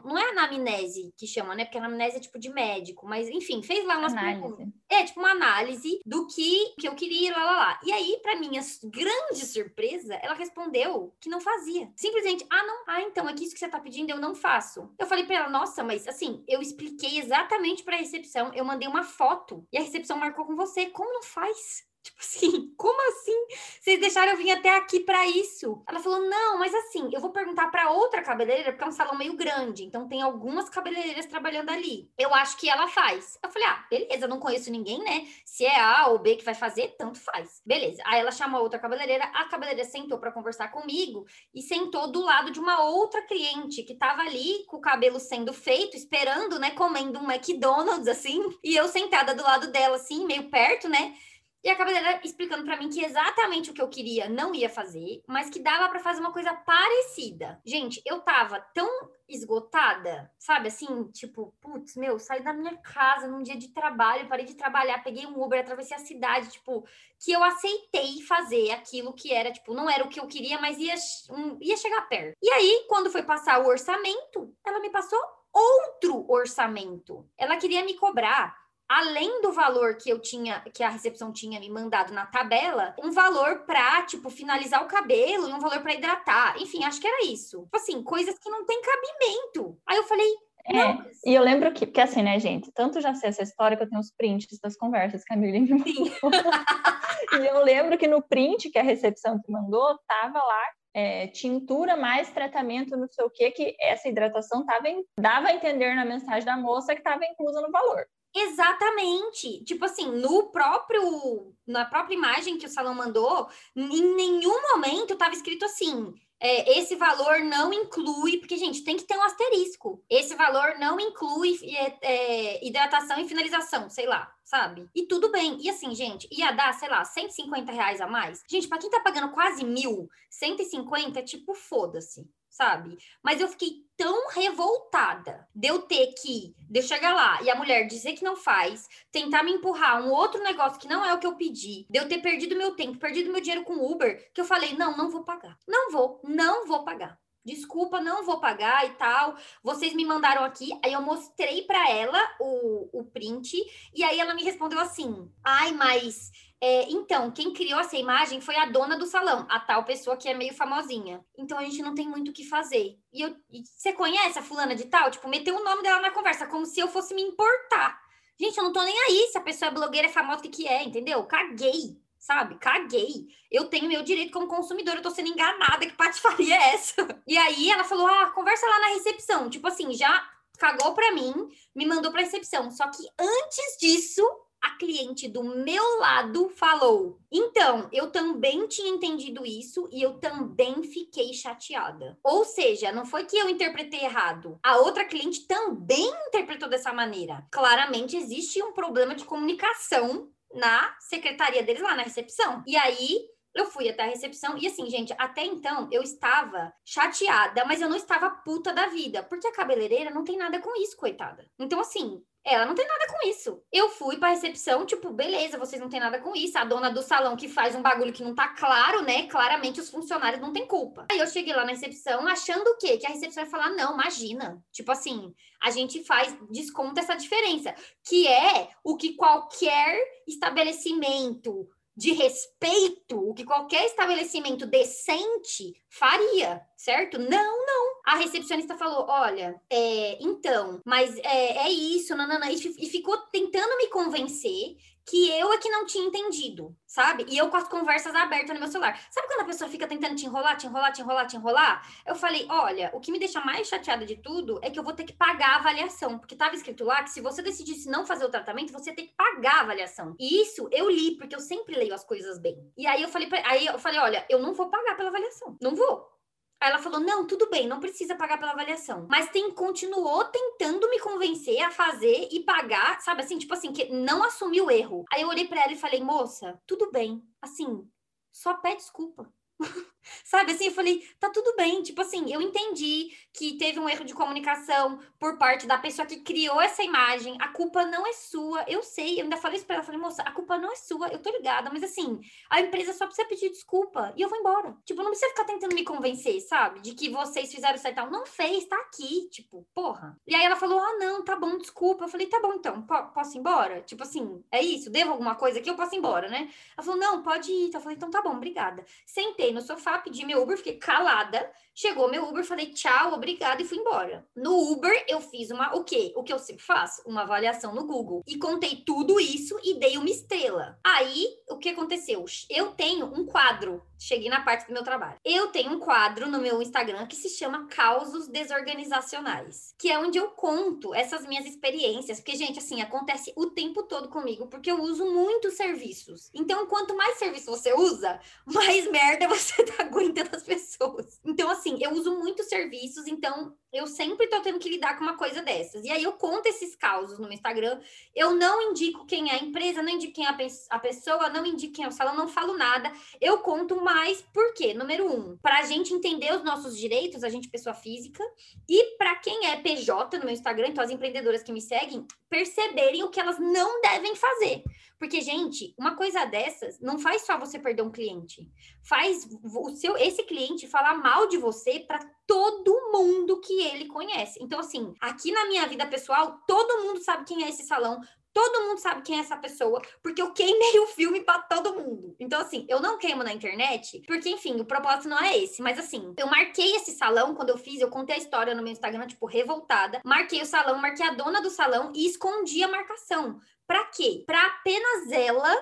não é anamnese que chama, né? Porque anamnese é tipo de médico, mas enfim, fez lá umas perguntas. É, tipo uma análise do que, que eu queria, lá, lá, lá. E aí, para minha grande surpresa, ela respondeu que não fazia. Simplesmente, ah, não, ah, então é que isso que você tá pedindo eu não faço. Eu falei para ela, nossa, mas assim, eu expliquei exatamente para a recepção, eu mandei uma foto e a recepção marcou com você. Como não faz? Tipo assim, [LAUGHS] como assim? Vocês deixaram eu vir até aqui para isso? Ela falou: não, mas assim, eu vou perguntar para outra cabeleireira, porque é um salão meio grande, então tem algumas cabeleireiras trabalhando ali. Eu acho que ela faz. Eu falei: ah, beleza, não conheço ninguém, né? Se é A ou B que vai fazer, tanto faz. Beleza. Aí ela chamou a outra cabeleireira, a cabeleireira sentou para conversar comigo e sentou do lado de uma outra cliente que tava ali com o cabelo sendo feito, esperando, né, comendo um McDonald's assim, e eu sentada do lado dela assim, meio perto, né? E a cabeleireira explicando para mim que exatamente o que eu queria não ia fazer, mas que dava para fazer uma coisa parecida. Gente, eu tava tão esgotada, sabe? Assim, tipo, putz, meu, saí da minha casa num dia de trabalho, parei de trabalhar, peguei um Uber, atravessei a cidade, tipo, que eu aceitei fazer aquilo que era, tipo, não era o que eu queria, mas ia, um, ia chegar perto. E aí, quando foi passar o orçamento, ela me passou outro orçamento. Ela queria me cobrar além do valor que eu tinha, que a recepção tinha me mandado na tabela, um valor para, tipo, finalizar o cabelo e um valor para hidratar. Enfim, acho que era isso. Tipo assim, coisas que não tem cabimento. Aí eu falei, é, e eu lembro que, porque assim, né, gente, tanto já sei essa história que eu tenho os prints das conversas que a Miriam me mandou. [LAUGHS] e eu lembro que no print que a recepção te mandou, tava lá é, tintura mais tratamento, não sei o que, que essa hidratação tava em, dava a entender na mensagem da moça que estava inclusa no valor. Exatamente. Tipo assim, no próprio, na própria imagem que o salão mandou, em nenhum momento estava escrito assim: é, esse valor não inclui, porque, gente, tem que ter um asterisco. Esse valor não inclui é, é, hidratação e finalização, sei lá, sabe? E tudo bem. E assim, gente, ia dar, sei lá, 150 reais a mais. Gente, para quem tá pagando quase mil, 150 é tipo, foda-se sabe? Mas eu fiquei tão revoltada de eu ter que, de eu chegar lá e a mulher dizer que não faz, tentar me empurrar um outro negócio que não é o que eu pedi, de eu ter perdido meu tempo, perdido meu dinheiro com Uber, que eu falei, não, não vou pagar. Não vou, não vou pagar. Desculpa, não vou pagar e tal. Vocês me mandaram aqui, aí eu mostrei para ela o, o print, e aí ela me respondeu assim: ai, mas é, então, quem criou essa imagem foi a dona do salão, a tal pessoa que é meio famosinha. Então a gente não tem muito o que fazer. E, eu, e você conhece a fulana de tal? Tipo, meteu o nome dela na conversa, como se eu fosse me importar. Gente, eu não tô nem aí se a pessoa é blogueira, é famosa, o que, que é, entendeu? Caguei, sabe? Caguei. Eu tenho meu direito como consumidor, eu tô sendo enganada, que patifaria é essa? E aí ela falou, ah, conversa lá na recepção. Tipo assim, já cagou pra mim, me mandou pra recepção. Só que antes disso, a cliente do meu lado falou: Então, eu também tinha entendido isso e eu também fiquei chateada. Ou seja, não foi que eu interpretei errado, a outra cliente também interpretou dessa maneira. Claramente existe um problema de comunicação na secretaria deles lá na recepção. E aí eu fui até a recepção e assim, gente, até então eu estava chateada, mas eu não estava puta da vida, porque a cabeleireira não tem nada com isso, coitada. Então assim, ela não tem nada com isso. Eu fui pra recepção, tipo, beleza, vocês não tem nada com isso. A dona do salão que faz um bagulho que não tá claro, né? Claramente os funcionários não têm culpa. Aí eu cheguei lá na recepção achando o quê? Que a recepção vai falar, não, imagina. Tipo assim, a gente faz, desconta essa diferença. Que é o que qualquer estabelecimento de respeito, o que qualquer estabelecimento decente faria, certo? Não, não. A recepcionista falou: olha, é, então, mas é, é isso, nanana, e, e ficou tentando me convencer que eu é que não tinha entendido, sabe? E eu com as conversas abertas no meu celular. Sabe quando a pessoa fica tentando te enrolar, te enrolar, te enrolar, te enrolar? Eu falei, olha, o que me deixa mais chateada de tudo é que eu vou ter que pagar a avaliação, porque estava escrito lá que se você decidisse não fazer o tratamento, você tem que pagar a avaliação. E isso eu li, porque eu sempre leio as coisas bem. E aí eu falei, pra, aí eu falei, olha, eu não vou pagar pela avaliação. Não vou. Aí ela falou: não, tudo bem, não precisa pagar pela avaliação. Mas tem, continuou tentando me convencer a fazer e pagar, sabe assim, tipo assim, que não assumiu o erro. Aí eu olhei para ela e falei, moça, tudo bem. Assim, só pede desculpa. [LAUGHS] Sabe assim, eu falei, tá tudo bem. Tipo assim, eu entendi que teve um erro de comunicação por parte da pessoa que criou essa imagem. A culpa não é sua. Eu sei, eu ainda falei isso pra ela. Falei, moça, a culpa não é sua. Eu tô ligada, mas assim, a empresa só precisa pedir desculpa e eu vou embora. Tipo, não precisa ficar tentando me convencer, sabe? De que vocês fizeram certo. Não fez, tá aqui. Tipo, porra. E aí ela falou, ah, não, tá bom, desculpa. Eu falei, tá bom então, posso ir embora? Tipo assim, é isso, devo alguma coisa aqui, eu posso ir embora, né? Ela falou, não, pode ir. Eu falei, então tá bom, obrigada. Sentei no sofá, pedi meu Uber, fiquei calada. Chegou meu Uber, falei tchau, obrigada e fui embora. No Uber, eu fiz uma, o quê? O que eu sempre faço? Uma avaliação no Google. E contei tudo isso e dei uma estrela. Aí, o que aconteceu? Eu tenho um quadro cheguei na parte do meu trabalho. Eu tenho um quadro no meu Instagram que se chama Causos Desorganizacionais, que é onde eu conto essas minhas experiências, porque gente, assim, acontece o tempo todo comigo, porque eu uso muitos serviços. Então, quanto mais serviço você usa, mais merda [LAUGHS] você tá aguentando as pessoas. Então, assim, eu uso muitos serviços, então eu sempre tô tendo que lidar com uma coisa dessas. E aí eu conto esses causos no meu Instagram. Eu não indico quem é a empresa, não indico quem é a, pessoa, não indico quem é o salão, não falo nada. Eu conto mais por quê? Número um, pra gente entender os nossos direitos, a gente pessoa física, e para quem é PJ no meu Instagram, então as empreendedoras que me seguem, perceberem o que elas não devem fazer. Porque, gente, uma coisa dessas não faz só você perder um cliente, faz o seu esse cliente falar mal de você para todo mundo que ele conhece. Então, assim, aqui na minha vida pessoal, todo mundo sabe quem é esse salão, todo mundo sabe quem é essa pessoa, porque eu queimei o filme para todo mundo. Então, assim, eu não queimo na internet, porque, enfim, o propósito não é esse. Mas, assim, eu marquei esse salão quando eu fiz, eu contei a história no meu Instagram, tipo, revoltada. Marquei o salão, marquei a dona do salão e escondi a marcação. Pra quê? Pra apenas ela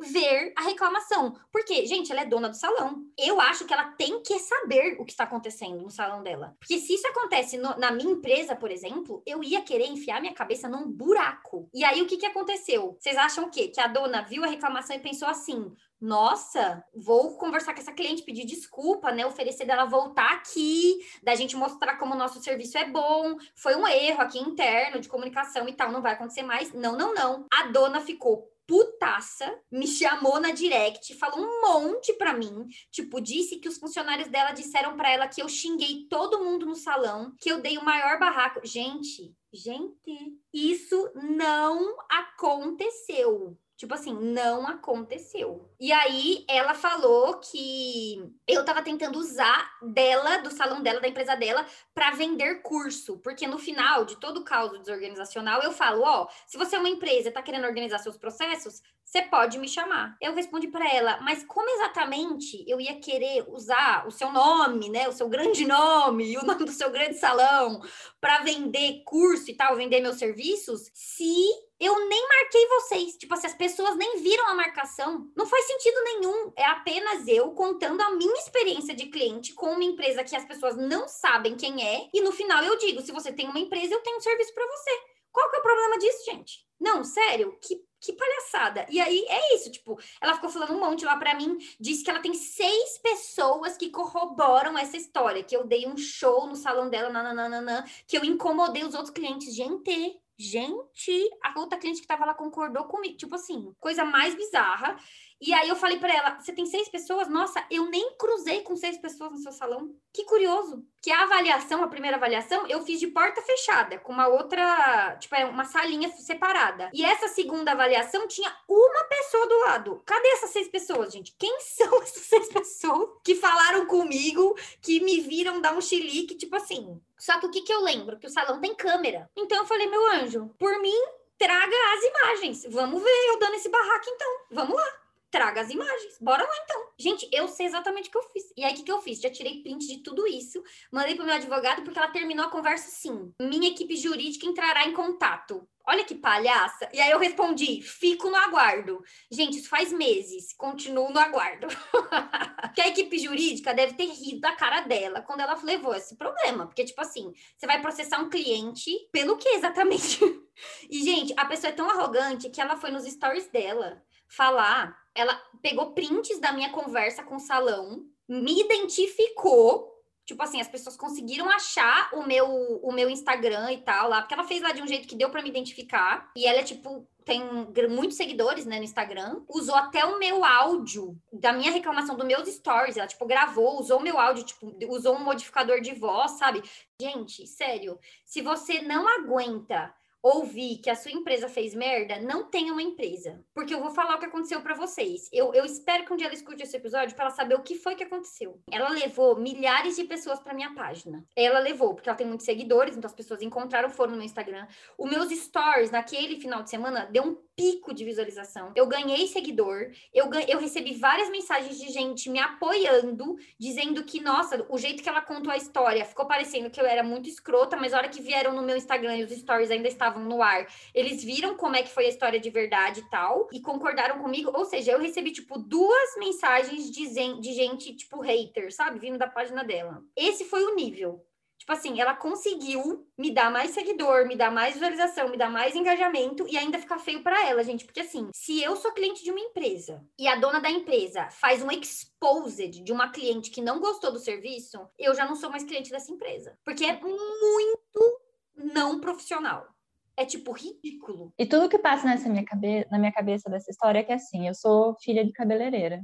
ver a reclamação. Porque, gente, ela é dona do salão. Eu acho que ela tem que saber o que está acontecendo no salão dela. Porque se isso acontece no, na minha empresa, por exemplo, eu ia querer enfiar minha cabeça num buraco. E aí, o que, que aconteceu? Vocês acham o quê? Que a dona viu a reclamação e pensou assim: nossa, vou conversar com essa cliente, pedir desculpa, né? Oferecer dela voltar aqui, da gente mostrar como o nosso serviço é bom. Foi um erro aqui interno de comunicação e tal, não vai acontecer mais. Não, não, não. A dona ficou putaça, me chamou na direct, falou um monte pra mim, tipo, disse que os funcionários dela disseram para ela que eu xinguei todo mundo no salão, que eu dei o maior barraco. Gente, gente, isso não aconteceu. Tipo assim, não aconteceu. E aí ela falou que eu tava tentando usar dela, do salão dela, da empresa dela, para vender curso. Porque no final de todo o caos desorganizacional, eu falo: ó, se você é uma empresa e tá querendo organizar seus processos, você pode me chamar. Eu respondi para ela, mas como exatamente eu ia querer usar o seu nome, né, o seu grande nome e o nome do seu grande salão para vender curso e tal, vender meus serviços, se eu nem marquei vocês. Tipo, se as pessoas nem viram a marcação, não faz sentido nenhum. É apenas eu contando a minha experiência de cliente com uma empresa que as pessoas não sabem quem é. E no final eu digo: se você tem uma empresa, eu tenho um serviço para você. Qual que é o problema disso, gente? Não, sério, que, que palhaçada. E aí é isso, tipo, ela ficou falando um monte lá para mim, disse que ela tem seis pessoas que corroboram essa história, que eu dei um show no salão dela, nananana, que eu incomodei os outros clientes. Gente, Gente, a outra cliente que tava lá concordou comigo. Tipo assim, coisa mais bizarra. E aí eu falei para ela: você tem seis pessoas? Nossa, eu nem cruzei com seis pessoas no seu salão. Que curioso. Que a avaliação, a primeira avaliação, eu fiz de porta fechada, com uma outra, tipo, é uma salinha separada. E essa segunda avaliação tinha uma pessoa do lado. Cadê essas seis pessoas, gente? Quem [LAUGHS] são essas seis pessoas que falaram comigo, que me viram dar um chilique, tipo assim? Só que o que, que eu lembro? Que o salão tem câmera. Então eu falei, meu anjo, por mim, traga as imagens. Vamos ver eu dando esse barraco então. Vamos lá traga as imagens. Bora lá então. Gente, eu sei exatamente o que eu fiz. E aí, o que, que eu fiz? Já tirei print de tudo isso, mandei pro meu advogado, porque ela terminou a conversa assim: minha equipe jurídica entrará em contato. Olha que palhaça. E aí eu respondi: fico no aguardo. Gente, isso faz meses, continuo no aguardo. [LAUGHS] que a equipe jurídica deve ter rido da cara dela quando ela levou esse problema. Porque, tipo assim, você vai processar um cliente pelo que exatamente? [LAUGHS] e, gente, a pessoa é tão arrogante que ela foi nos stories dela falar ela pegou prints da minha conversa com o salão, me identificou. Tipo assim, as pessoas conseguiram achar o meu, o meu Instagram e tal lá, porque ela fez lá de um jeito que deu para me identificar. E ela é tipo, tem muitos seguidores, né, no Instagram. Usou até o meu áudio da minha reclamação dos meus stories. Ela, tipo, gravou, usou o meu áudio, tipo, usou um modificador de voz, sabe? Gente, sério, se você não aguenta ouvir que a sua empresa fez merda, não tenha uma empresa. Porque eu vou falar o que aconteceu para vocês. Eu, eu espero que um dia ela escute esse episódio para ela saber o que foi que aconteceu. Ela levou milhares de pessoas para minha página. Ela levou, porque ela tem muitos seguidores, então as pessoas encontraram, foram no meu Instagram. Os meus stories naquele final de semana deu um pico de visualização. Eu ganhei seguidor, eu, eu recebi várias mensagens de gente me apoiando, dizendo que, nossa, o jeito que ela contou a história ficou parecendo que eu era muito escrota, mas a hora que vieram no meu Instagram e os stories ainda estavam estavam no ar, eles viram como é que foi a história de verdade e tal, e concordaram comigo. Ou seja, eu recebi, tipo, duas mensagens de, de gente, tipo, hater, sabe? Vindo da página dela. Esse foi o nível. Tipo assim, ela conseguiu me dar mais seguidor, me dar mais visualização, me dar mais engajamento e ainda ficar feio para ela, gente. Porque assim, se eu sou cliente de uma empresa e a dona da empresa faz um exposed de uma cliente que não gostou do serviço, eu já não sou mais cliente dessa empresa. Porque é muito não profissional. É tipo ridículo. E tudo que passa nessa minha cabe na minha cabeça dessa história é que assim, eu sou filha de cabeleireira.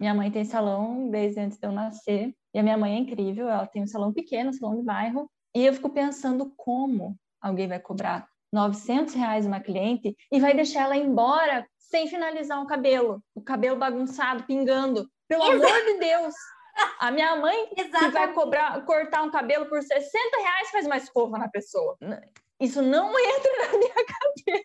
Minha mãe tem salão desde antes de eu nascer. E a minha mãe é incrível, ela tem um salão pequeno, um salão de bairro. E eu fico pensando como alguém vai cobrar 900 reais uma cliente e vai deixar ela embora sem finalizar o cabelo. O cabelo bagunçado, pingando. Pelo amor de Deus! A minha mãe que vai cobrar, cortar um cabelo por 60 reais faz uma escova na pessoa. Isso não [LAUGHS] entra na minha cabeça.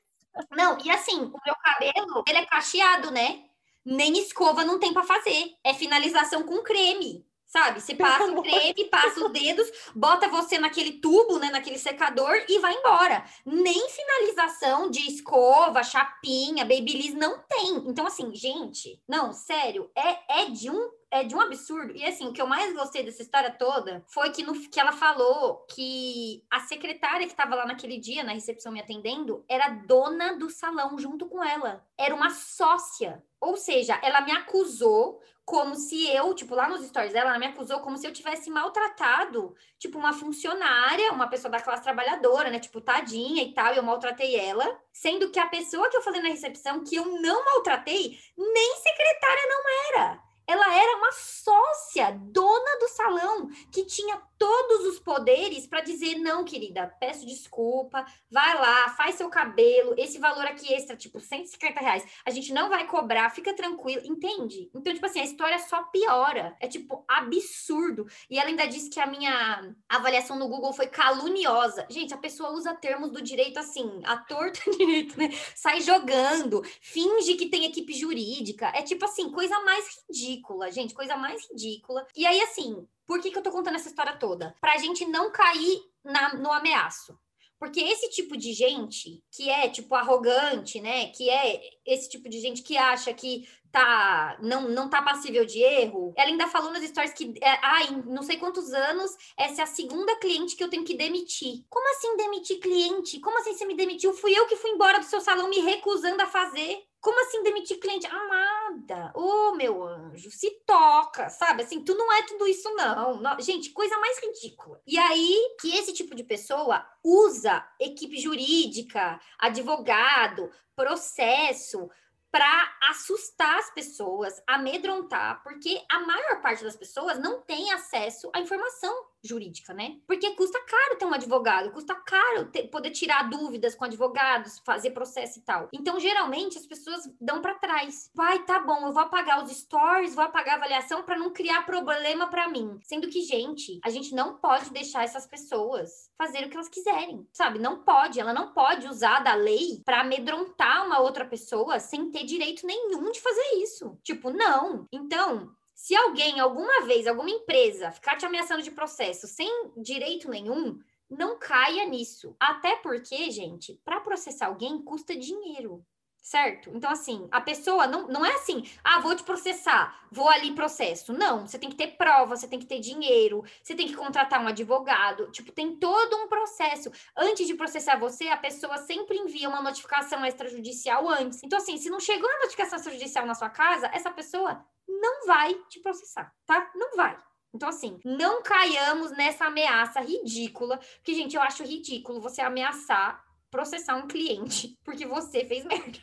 Não, e assim, o meu cabelo, ele é cacheado, né? Nem escova não tem para fazer. É finalização com creme. Sabe? Você passa o creme, passa os dedos, bota você naquele tubo, né? Naquele secador e vai embora. Nem finalização de escova, chapinha, babyliss não tem. Então, assim, gente, não, sério, é, é de um é de um absurdo. E assim, o que eu mais gostei dessa história toda foi que, no, que ela falou que a secretária que estava lá naquele dia na recepção me atendendo era dona do salão junto com ela. Era uma sócia. Ou seja, ela me acusou como se eu, tipo, lá nos stories dela, ela me acusou como se eu tivesse maltratado, tipo, uma funcionária, uma pessoa da classe trabalhadora, né? Tipo, tadinha e tal, e eu maltratei ela. Sendo que a pessoa que eu falei na recepção, que eu não maltratei, nem secretária não era ela era uma sócia, dona do salão, que tinha todos os poderes para dizer: não, querida, peço desculpa, vai lá, faz seu cabelo, esse valor aqui extra, tipo 150 reais, a gente não vai cobrar, fica tranquilo, entende? Então, tipo assim, a história só piora, é tipo absurdo. E ela ainda disse que a minha avaliação no Google foi caluniosa. Gente, a pessoa usa termos do direito assim, a torta [LAUGHS] direito, né? Sai jogando, finge que tem equipe jurídica, é tipo assim, coisa mais ridícula, gente, coisa mais ridícula. E aí, assim, por que, que eu tô contando essa história toda? Pra gente não cair na, no ameaço. Porque esse tipo de gente que é, tipo, arrogante, né? Que é esse tipo de gente que acha que tá não, não tá passível de erro. Ela ainda falou nas stories que, é, ah, em não sei quantos anos, essa é a segunda cliente que eu tenho que demitir. Como assim demitir cliente? Como assim você me demitiu? Fui eu que fui embora do seu salão me recusando a fazer. Como assim demitir cliente? Amada, ô oh, meu anjo, se toca, sabe? Assim, tu não é tudo isso, não. não. Gente, coisa mais ridícula. E aí, que esse tipo de pessoa usa equipe jurídica, advogado, processo, para assustar as pessoas, amedrontar, porque a maior parte das pessoas não tem acesso à informação jurídica, né? Porque custa caro ter um advogado, custa caro ter, poder tirar dúvidas com advogados, fazer processo e tal. Então, geralmente, as pessoas dão para trás. Vai, tá bom, eu vou apagar os stories, vou apagar a avaliação para não criar problema para mim. Sendo que, gente, a gente não pode deixar essas pessoas fazer o que elas quiserem, sabe? Não pode, ela não pode usar da lei para amedrontar uma outra pessoa sem ter direito nenhum de fazer isso. Tipo, não. Então, se alguém, alguma vez, alguma empresa ficar te ameaçando de processo sem direito nenhum, não caia nisso. Até porque, gente, para processar alguém custa dinheiro. Certo? Então, assim, a pessoa não, não é assim, ah, vou te processar, vou ali processo. Não, você tem que ter prova, você tem que ter dinheiro, você tem que contratar um advogado. Tipo, tem todo um processo. Antes de processar você, a pessoa sempre envia uma notificação extrajudicial antes. Então, assim, se não chegou a notificação extrajudicial na sua casa, essa pessoa não vai te processar, tá? Não vai. Então, assim, não caiamos nessa ameaça ridícula, que, gente, eu acho ridículo você ameaçar processar um cliente [LAUGHS] porque você fez merda.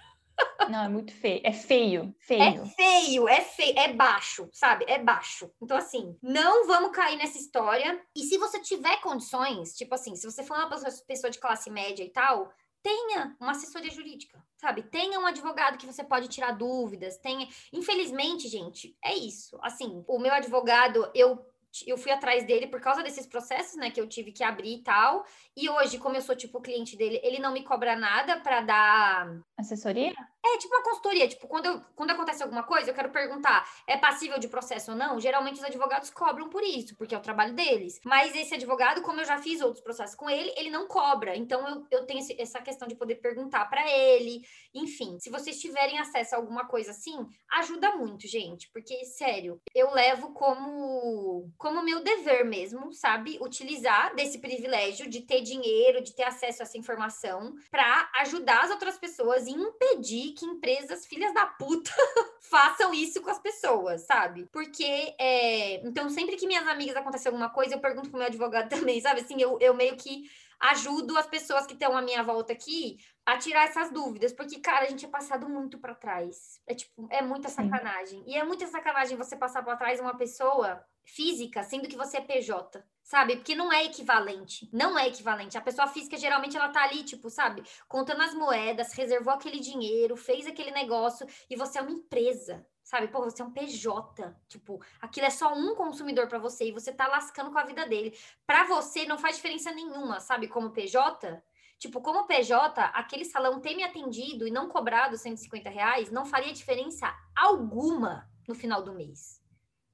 Não, é muito feio. É feio, feio. É feio, é feio, é baixo, sabe? É baixo. Então, assim, não vamos cair nessa história. E se você tiver condições, tipo assim, se você for uma pessoa de classe média e tal, tenha uma assessoria jurídica, sabe? Tenha um advogado que você pode tirar dúvidas, tenha. Infelizmente, gente, é isso. Assim, o meu advogado, eu eu fui atrás dele por causa desses processos, né, que eu tive que abrir e tal. E hoje, como eu sou tipo cliente dele, ele não me cobra nada para dar assessoria? É tipo uma consultoria, tipo, quando, eu, quando acontece alguma coisa, eu quero perguntar, é passível de processo ou não? Geralmente os advogados cobram por isso, porque é o trabalho deles. Mas esse advogado, como eu já fiz outros processos com ele, ele não cobra. Então eu, eu tenho esse, essa questão de poder perguntar para ele. Enfim, se vocês tiverem acesso a alguma coisa assim, ajuda muito, gente. Porque, sério, eu levo como, como meu dever mesmo, sabe? Utilizar desse privilégio de ter dinheiro, de ter acesso a essa informação, para ajudar as outras pessoas e impedir que empresas filhas da puta [LAUGHS] façam isso com as pessoas, sabe? Porque, é... então, sempre que minhas amigas acontecem alguma coisa, eu pergunto pro meu advogado [LAUGHS] também, sabe? Assim, eu, eu meio que ajudo as pessoas que estão à minha volta aqui a tirar essas dúvidas, porque, cara, a gente é passado muito para trás. É tipo, é muita sacanagem. Sim. E é muita sacanagem você passar para trás uma pessoa física, sendo que você é PJ, sabe? Porque não é equivalente. Não é equivalente. A pessoa física, geralmente, ela tá ali, tipo, sabe? Contando as moedas, reservou aquele dinheiro, fez aquele negócio, e você é uma empresa. Sabe, pô, você é um PJ, tipo, aquilo é só um consumidor para você e você tá lascando com a vida dele. Para você não faz diferença nenhuma, sabe, como PJ, Tipo, como PJ, aquele salão ter me atendido e não cobrado 150 reais não faria diferença alguma no final do mês.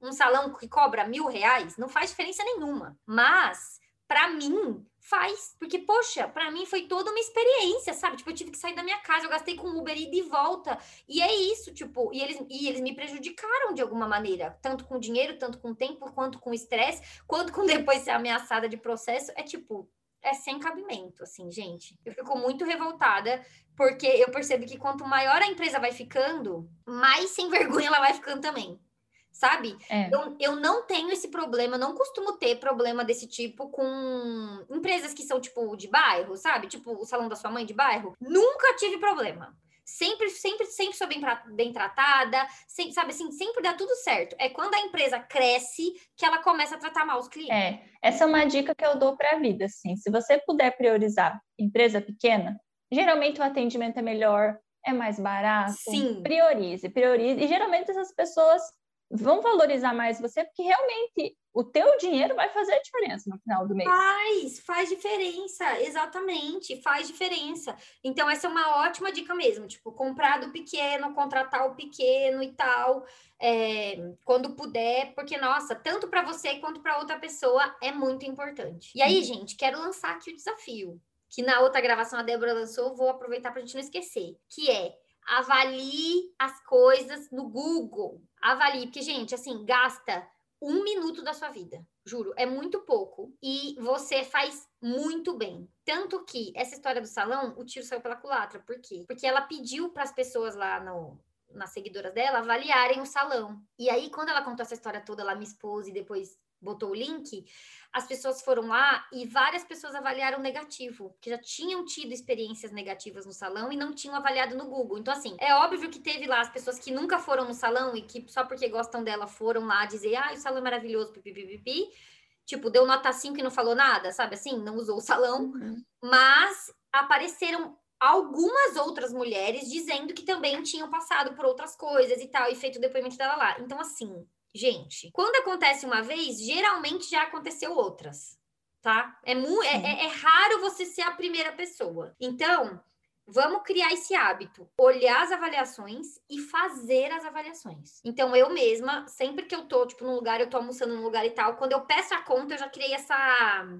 Um salão que cobra mil reais não faz diferença nenhuma. Mas, para mim, faz. Porque, poxa, para mim foi toda uma experiência, sabe? Tipo, eu tive que sair da minha casa, eu gastei com Uber e de volta. E é isso, tipo, e eles, e eles me prejudicaram de alguma maneira. Tanto com dinheiro, tanto com tempo, quanto com estresse, quanto com [LAUGHS] depois ser ameaçada de processo. É tipo, é sem cabimento, assim, gente. Eu fico muito revoltada, porque eu percebo que quanto maior a empresa vai ficando, mais sem [LAUGHS] vergonha ela vai ficando também. Sabe? É. Eu, eu não tenho esse problema, não costumo ter problema desse tipo com empresas que são, tipo, de bairro, sabe? Tipo, o salão da sua mãe de bairro. Nunca tive problema sempre, sempre, sempre sou bem, bem tratada, sempre, sabe assim, sempre dá tudo certo. É quando a empresa cresce que ela começa a tratar mal os clientes. É, essa é uma dica que eu dou para a vida, assim. Se você puder priorizar empresa pequena, geralmente o atendimento é melhor, é mais barato. Sim. Priorize, priorize. E geralmente essas pessoas vão valorizar mais você, porque realmente o teu dinheiro vai fazer a diferença no final do mês. Faz, faz diferença, exatamente, faz diferença. Então, essa é uma ótima dica mesmo, tipo, comprar do pequeno, contratar o pequeno e tal, é, quando puder, porque, nossa, tanto para você quanto para outra pessoa é muito importante. E aí, gente, quero lançar aqui o desafio, que na outra gravação a Débora lançou, vou aproveitar para a gente não esquecer, que é avalie as coisas no Google. Avalie, porque, gente, assim, gasta um minuto da sua vida. Juro, é muito pouco. E você faz muito bem. Tanto que essa história do salão, o tiro saiu pela culatra. Por quê? Porque ela pediu para as pessoas lá no, nas seguidoras dela avaliarem o salão. E aí, quando ela contou essa história toda, ela me expôs e depois botou o link, as pessoas foram lá e várias pessoas avaliaram negativo, que já tinham tido experiências negativas no salão e não tinham avaliado no Google. Então, assim, é óbvio que teve lá as pessoas que nunca foram no salão e que só porque gostam dela foram lá dizer, ah, o salão é maravilhoso, pipipipipi. Tipo, deu nota 5 e não falou nada, sabe assim? Não usou o salão. Uhum. Mas apareceram algumas outras mulheres dizendo que também tinham passado por outras coisas e tal, e feito o depoimento dela lá. Então, assim, Gente, quando acontece uma vez, geralmente já aconteceu outras, tá? É, é, é, é raro você ser a primeira pessoa. Então, Vamos criar esse hábito, olhar as avaliações e fazer as avaliações. Então, eu mesma, sempre que eu tô, tipo, num lugar, eu tô almoçando num lugar e tal, quando eu peço a conta, eu já criei essa,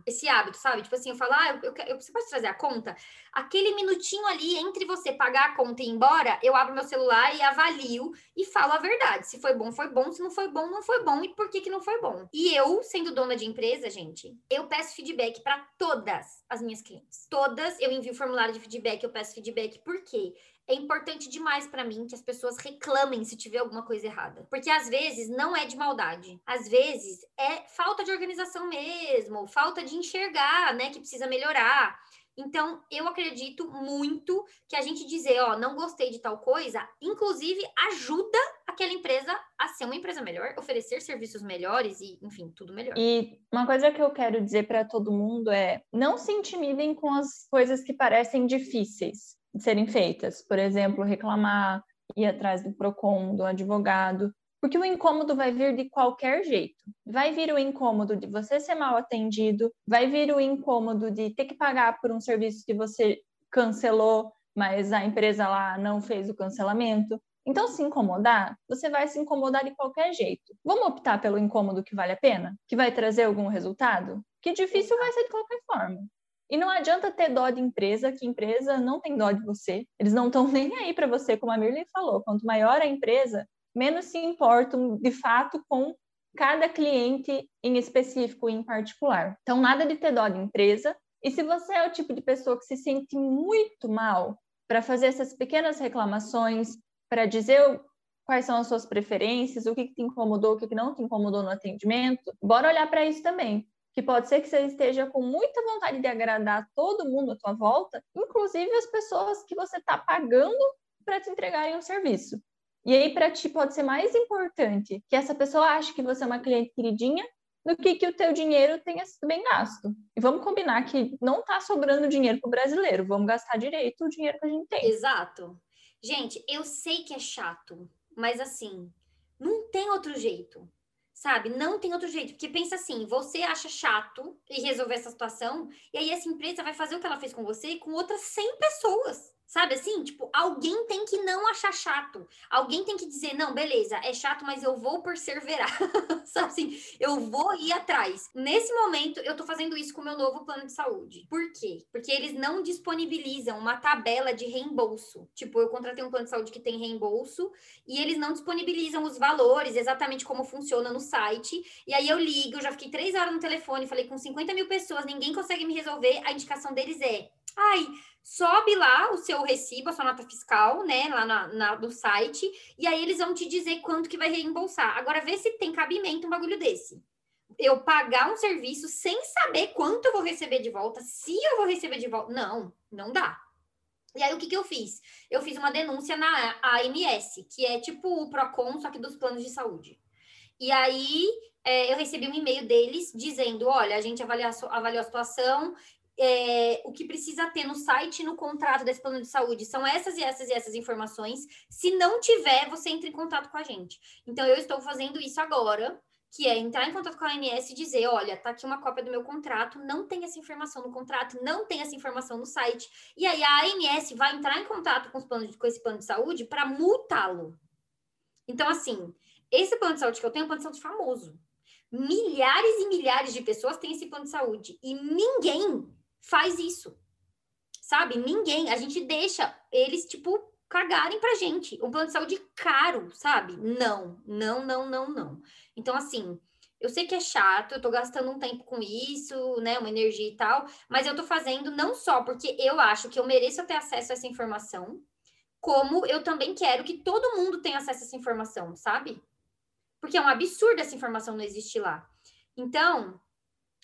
esse hábito, sabe? Tipo assim, eu falo, ah, eu, eu, eu, você pode trazer a conta? Aquele minutinho ali entre você pagar a conta e ir embora, eu abro meu celular e avalio e falo a verdade. Se foi bom, foi bom. Se não foi bom, não foi bom. E por que que não foi bom? E eu, sendo dona de empresa, gente, eu peço feedback para todas as minhas clientes. Todas, eu envio formulário de feedback, eu peço feedback, por quê? É importante demais para mim que as pessoas reclamem se tiver alguma coisa errada. Porque às vezes não é de maldade. Às vezes é falta de organização mesmo, falta de enxergar, né, que precisa melhorar. Então, eu acredito muito que a gente dizer, ó, não gostei de tal coisa, inclusive ajuda aquela empresa a ser uma empresa melhor, oferecer serviços melhores e, enfim, tudo melhor. E uma coisa que eu quero dizer para todo mundo é: não se intimidem com as coisas que parecem difíceis de serem feitas. Por exemplo, reclamar, ir atrás do PROCON, do advogado. Porque o incômodo vai vir de qualquer jeito. Vai vir o incômodo de você ser mal atendido, vai vir o incômodo de ter que pagar por um serviço que você cancelou, mas a empresa lá não fez o cancelamento. Então, se incomodar, você vai se incomodar de qualquer jeito. Vamos optar pelo incômodo que vale a pena? Que vai trazer algum resultado? Que difícil vai ser de qualquer forma. E não adianta ter dó de empresa, que empresa não tem dó de você. Eles não estão [LAUGHS] nem aí para você, como a Mirley falou. Quanto maior a empresa, menos se importam de fato com cada cliente em específico em particular. Então, nada de ter dó de empresa. E se você é o tipo de pessoa que se sente muito mal para fazer essas pequenas reclamações, para dizer quais são as suas preferências, o que, que te incomodou, o que, que não te incomodou no atendimento, bora olhar para isso também. Que pode ser que você esteja com muita vontade de agradar todo mundo à tua volta, inclusive as pessoas que você está pagando para te entregarem um serviço. E aí, para ti, pode ser mais importante que essa pessoa ache que você é uma cliente queridinha do que que o teu dinheiro tenha sido bem gasto. E vamos combinar que não está sobrando dinheiro para o brasileiro, vamos gastar direito o dinheiro que a gente tem. Exato. Gente, eu sei que é chato, mas assim, não tem outro jeito. Sabe? Não tem outro jeito. Porque pensa assim, você acha chato e resolver essa situação, e aí essa empresa vai fazer o que ela fez com você com outras 100 pessoas. Sabe assim? Tipo, alguém tem que não achar chato. Alguém tem que dizer, não, beleza, é chato, mas eu vou perseverar. [LAUGHS] Sabe assim? Eu vou ir atrás. Nesse momento, eu tô fazendo isso com o meu novo plano de saúde. Por quê? Porque eles não disponibilizam uma tabela de reembolso. Tipo, eu contratei um plano de saúde que tem reembolso e eles não disponibilizam os valores, exatamente como funciona no site. E aí eu ligo, já fiquei três horas no telefone, falei com 50 mil pessoas, ninguém consegue me resolver. A indicação deles é Ai, sobe lá o seu recibo, a sua nota fiscal, né, lá na, na, no site, e aí eles vão te dizer quanto que vai reembolsar. Agora, vê se tem cabimento um bagulho desse. Eu pagar um serviço sem saber quanto eu vou receber de volta, se eu vou receber de volta. Não, não dá. E aí, o que, que eu fiz? Eu fiz uma denúncia na AMS, que é tipo o PROCON, só que dos planos de saúde. E aí, é, eu recebi um e-mail deles dizendo: olha, a gente avaliou a situação é, o que precisa ter no site no contrato desse plano de saúde são essas e essas e essas informações. Se não tiver, você entra em contato com a gente. Então, eu estou fazendo isso agora, que é entrar em contato com a ANS e dizer: olha, tá aqui uma cópia do meu contrato, não tem essa informação no contrato, não tem essa informação no site. E aí a ANS vai entrar em contato com, os planos, com esse plano de saúde para multá-lo. Então, assim, esse plano de saúde que eu tenho é um plano de saúde famoso. Milhares e milhares de pessoas têm esse plano de saúde e ninguém faz isso. Sabe? Ninguém. A gente deixa eles, tipo, cagarem pra gente. Um plano de saúde caro, sabe? Não, não, não, não, não. Então, assim, eu sei que é chato, eu tô gastando um tempo com isso, né? Uma energia e tal, mas eu tô fazendo não só porque eu acho que eu mereço ter acesso a essa informação, como eu também quero que todo mundo tenha acesso a essa informação, sabe? Porque é um absurdo essa informação não existir lá. Então,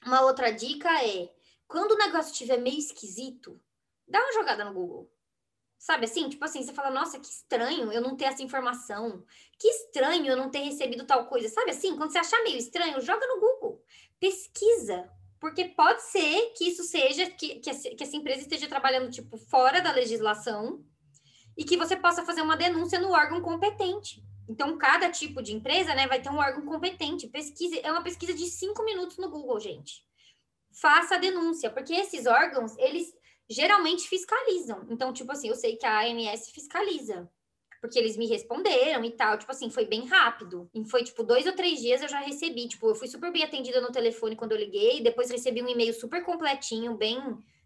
uma outra dica é quando o negócio estiver meio esquisito, dá uma jogada no Google. Sabe assim? Tipo assim, você fala, nossa, que estranho eu não ter essa informação. Que estranho eu não ter recebido tal coisa. Sabe assim? Quando você achar meio estranho, joga no Google. Pesquisa. Porque pode ser que isso seja, que, que, essa, que essa empresa esteja trabalhando, tipo, fora da legislação e que você possa fazer uma denúncia no órgão competente. Então, cada tipo de empresa, né, vai ter um órgão competente. Pesquisa, é uma pesquisa de cinco minutos no Google, gente faça a denúncia, porque esses órgãos, eles geralmente fiscalizam. Então, tipo assim, eu sei que a ANS fiscaliza, porque eles me responderam e tal, tipo assim, foi bem rápido. E foi, tipo, dois ou três dias eu já recebi, tipo, eu fui super bem atendida no telefone quando eu liguei, depois recebi um e-mail super completinho, bem,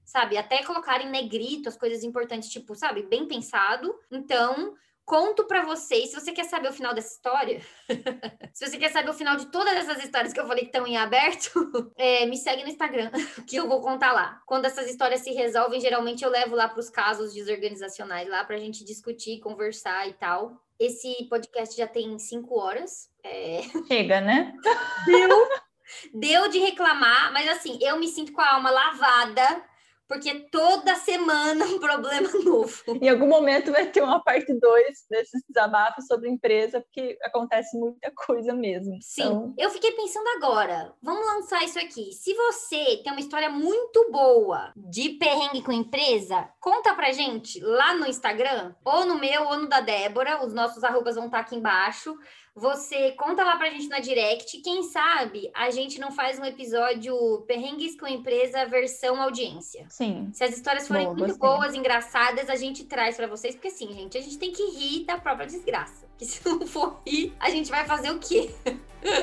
sabe, até colocar em negrito as coisas importantes, tipo, sabe, bem pensado. Então, conto para vocês, se você quer saber o final dessa história, [LAUGHS] se você quer saber o final de todas essas histórias que eu falei que estão em aberto, [LAUGHS] é, me segue no Instagram, [LAUGHS] que eu vou contar lá. Quando essas histórias se resolvem, geralmente eu levo lá para os casos desorganizacionais, lá para a gente discutir, conversar e tal. Esse podcast já tem cinco horas. É... Chega, né? Deu, deu de reclamar, mas assim, eu me sinto com a alma lavada porque toda semana um problema [LAUGHS] novo. Em algum momento vai ter uma parte 2 desses desabafos sobre empresa, porque acontece muita coisa mesmo. Sim, então... eu fiquei pensando agora, vamos lançar isso aqui. Se você tem uma história muito boa de perrengue com empresa, conta pra gente lá no Instagram, ou no meu, ou no da Débora, os nossos arrobas vão estar aqui embaixo você conta lá pra gente na direct. Quem sabe a gente não faz um episódio Perrengues com Empresa versão audiência. Sim. Se as histórias forem Boa, muito gostei. boas, engraçadas, a gente traz pra vocês. Porque assim, gente, a gente tem que rir da própria desgraça. Porque se não for rir, a gente vai fazer o quê?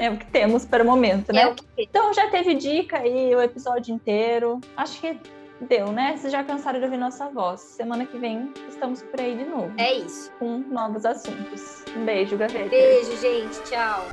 É o que temos para o momento, né? É o quê? Então já teve dica aí o episódio inteiro. Acho que deu, né? Vocês já cansaram de ouvir nossa voz. Semana que vem estamos por aí de novo É isso. com novos assuntos. Um beijo, Gaveta. Beijo, gente. Tchau.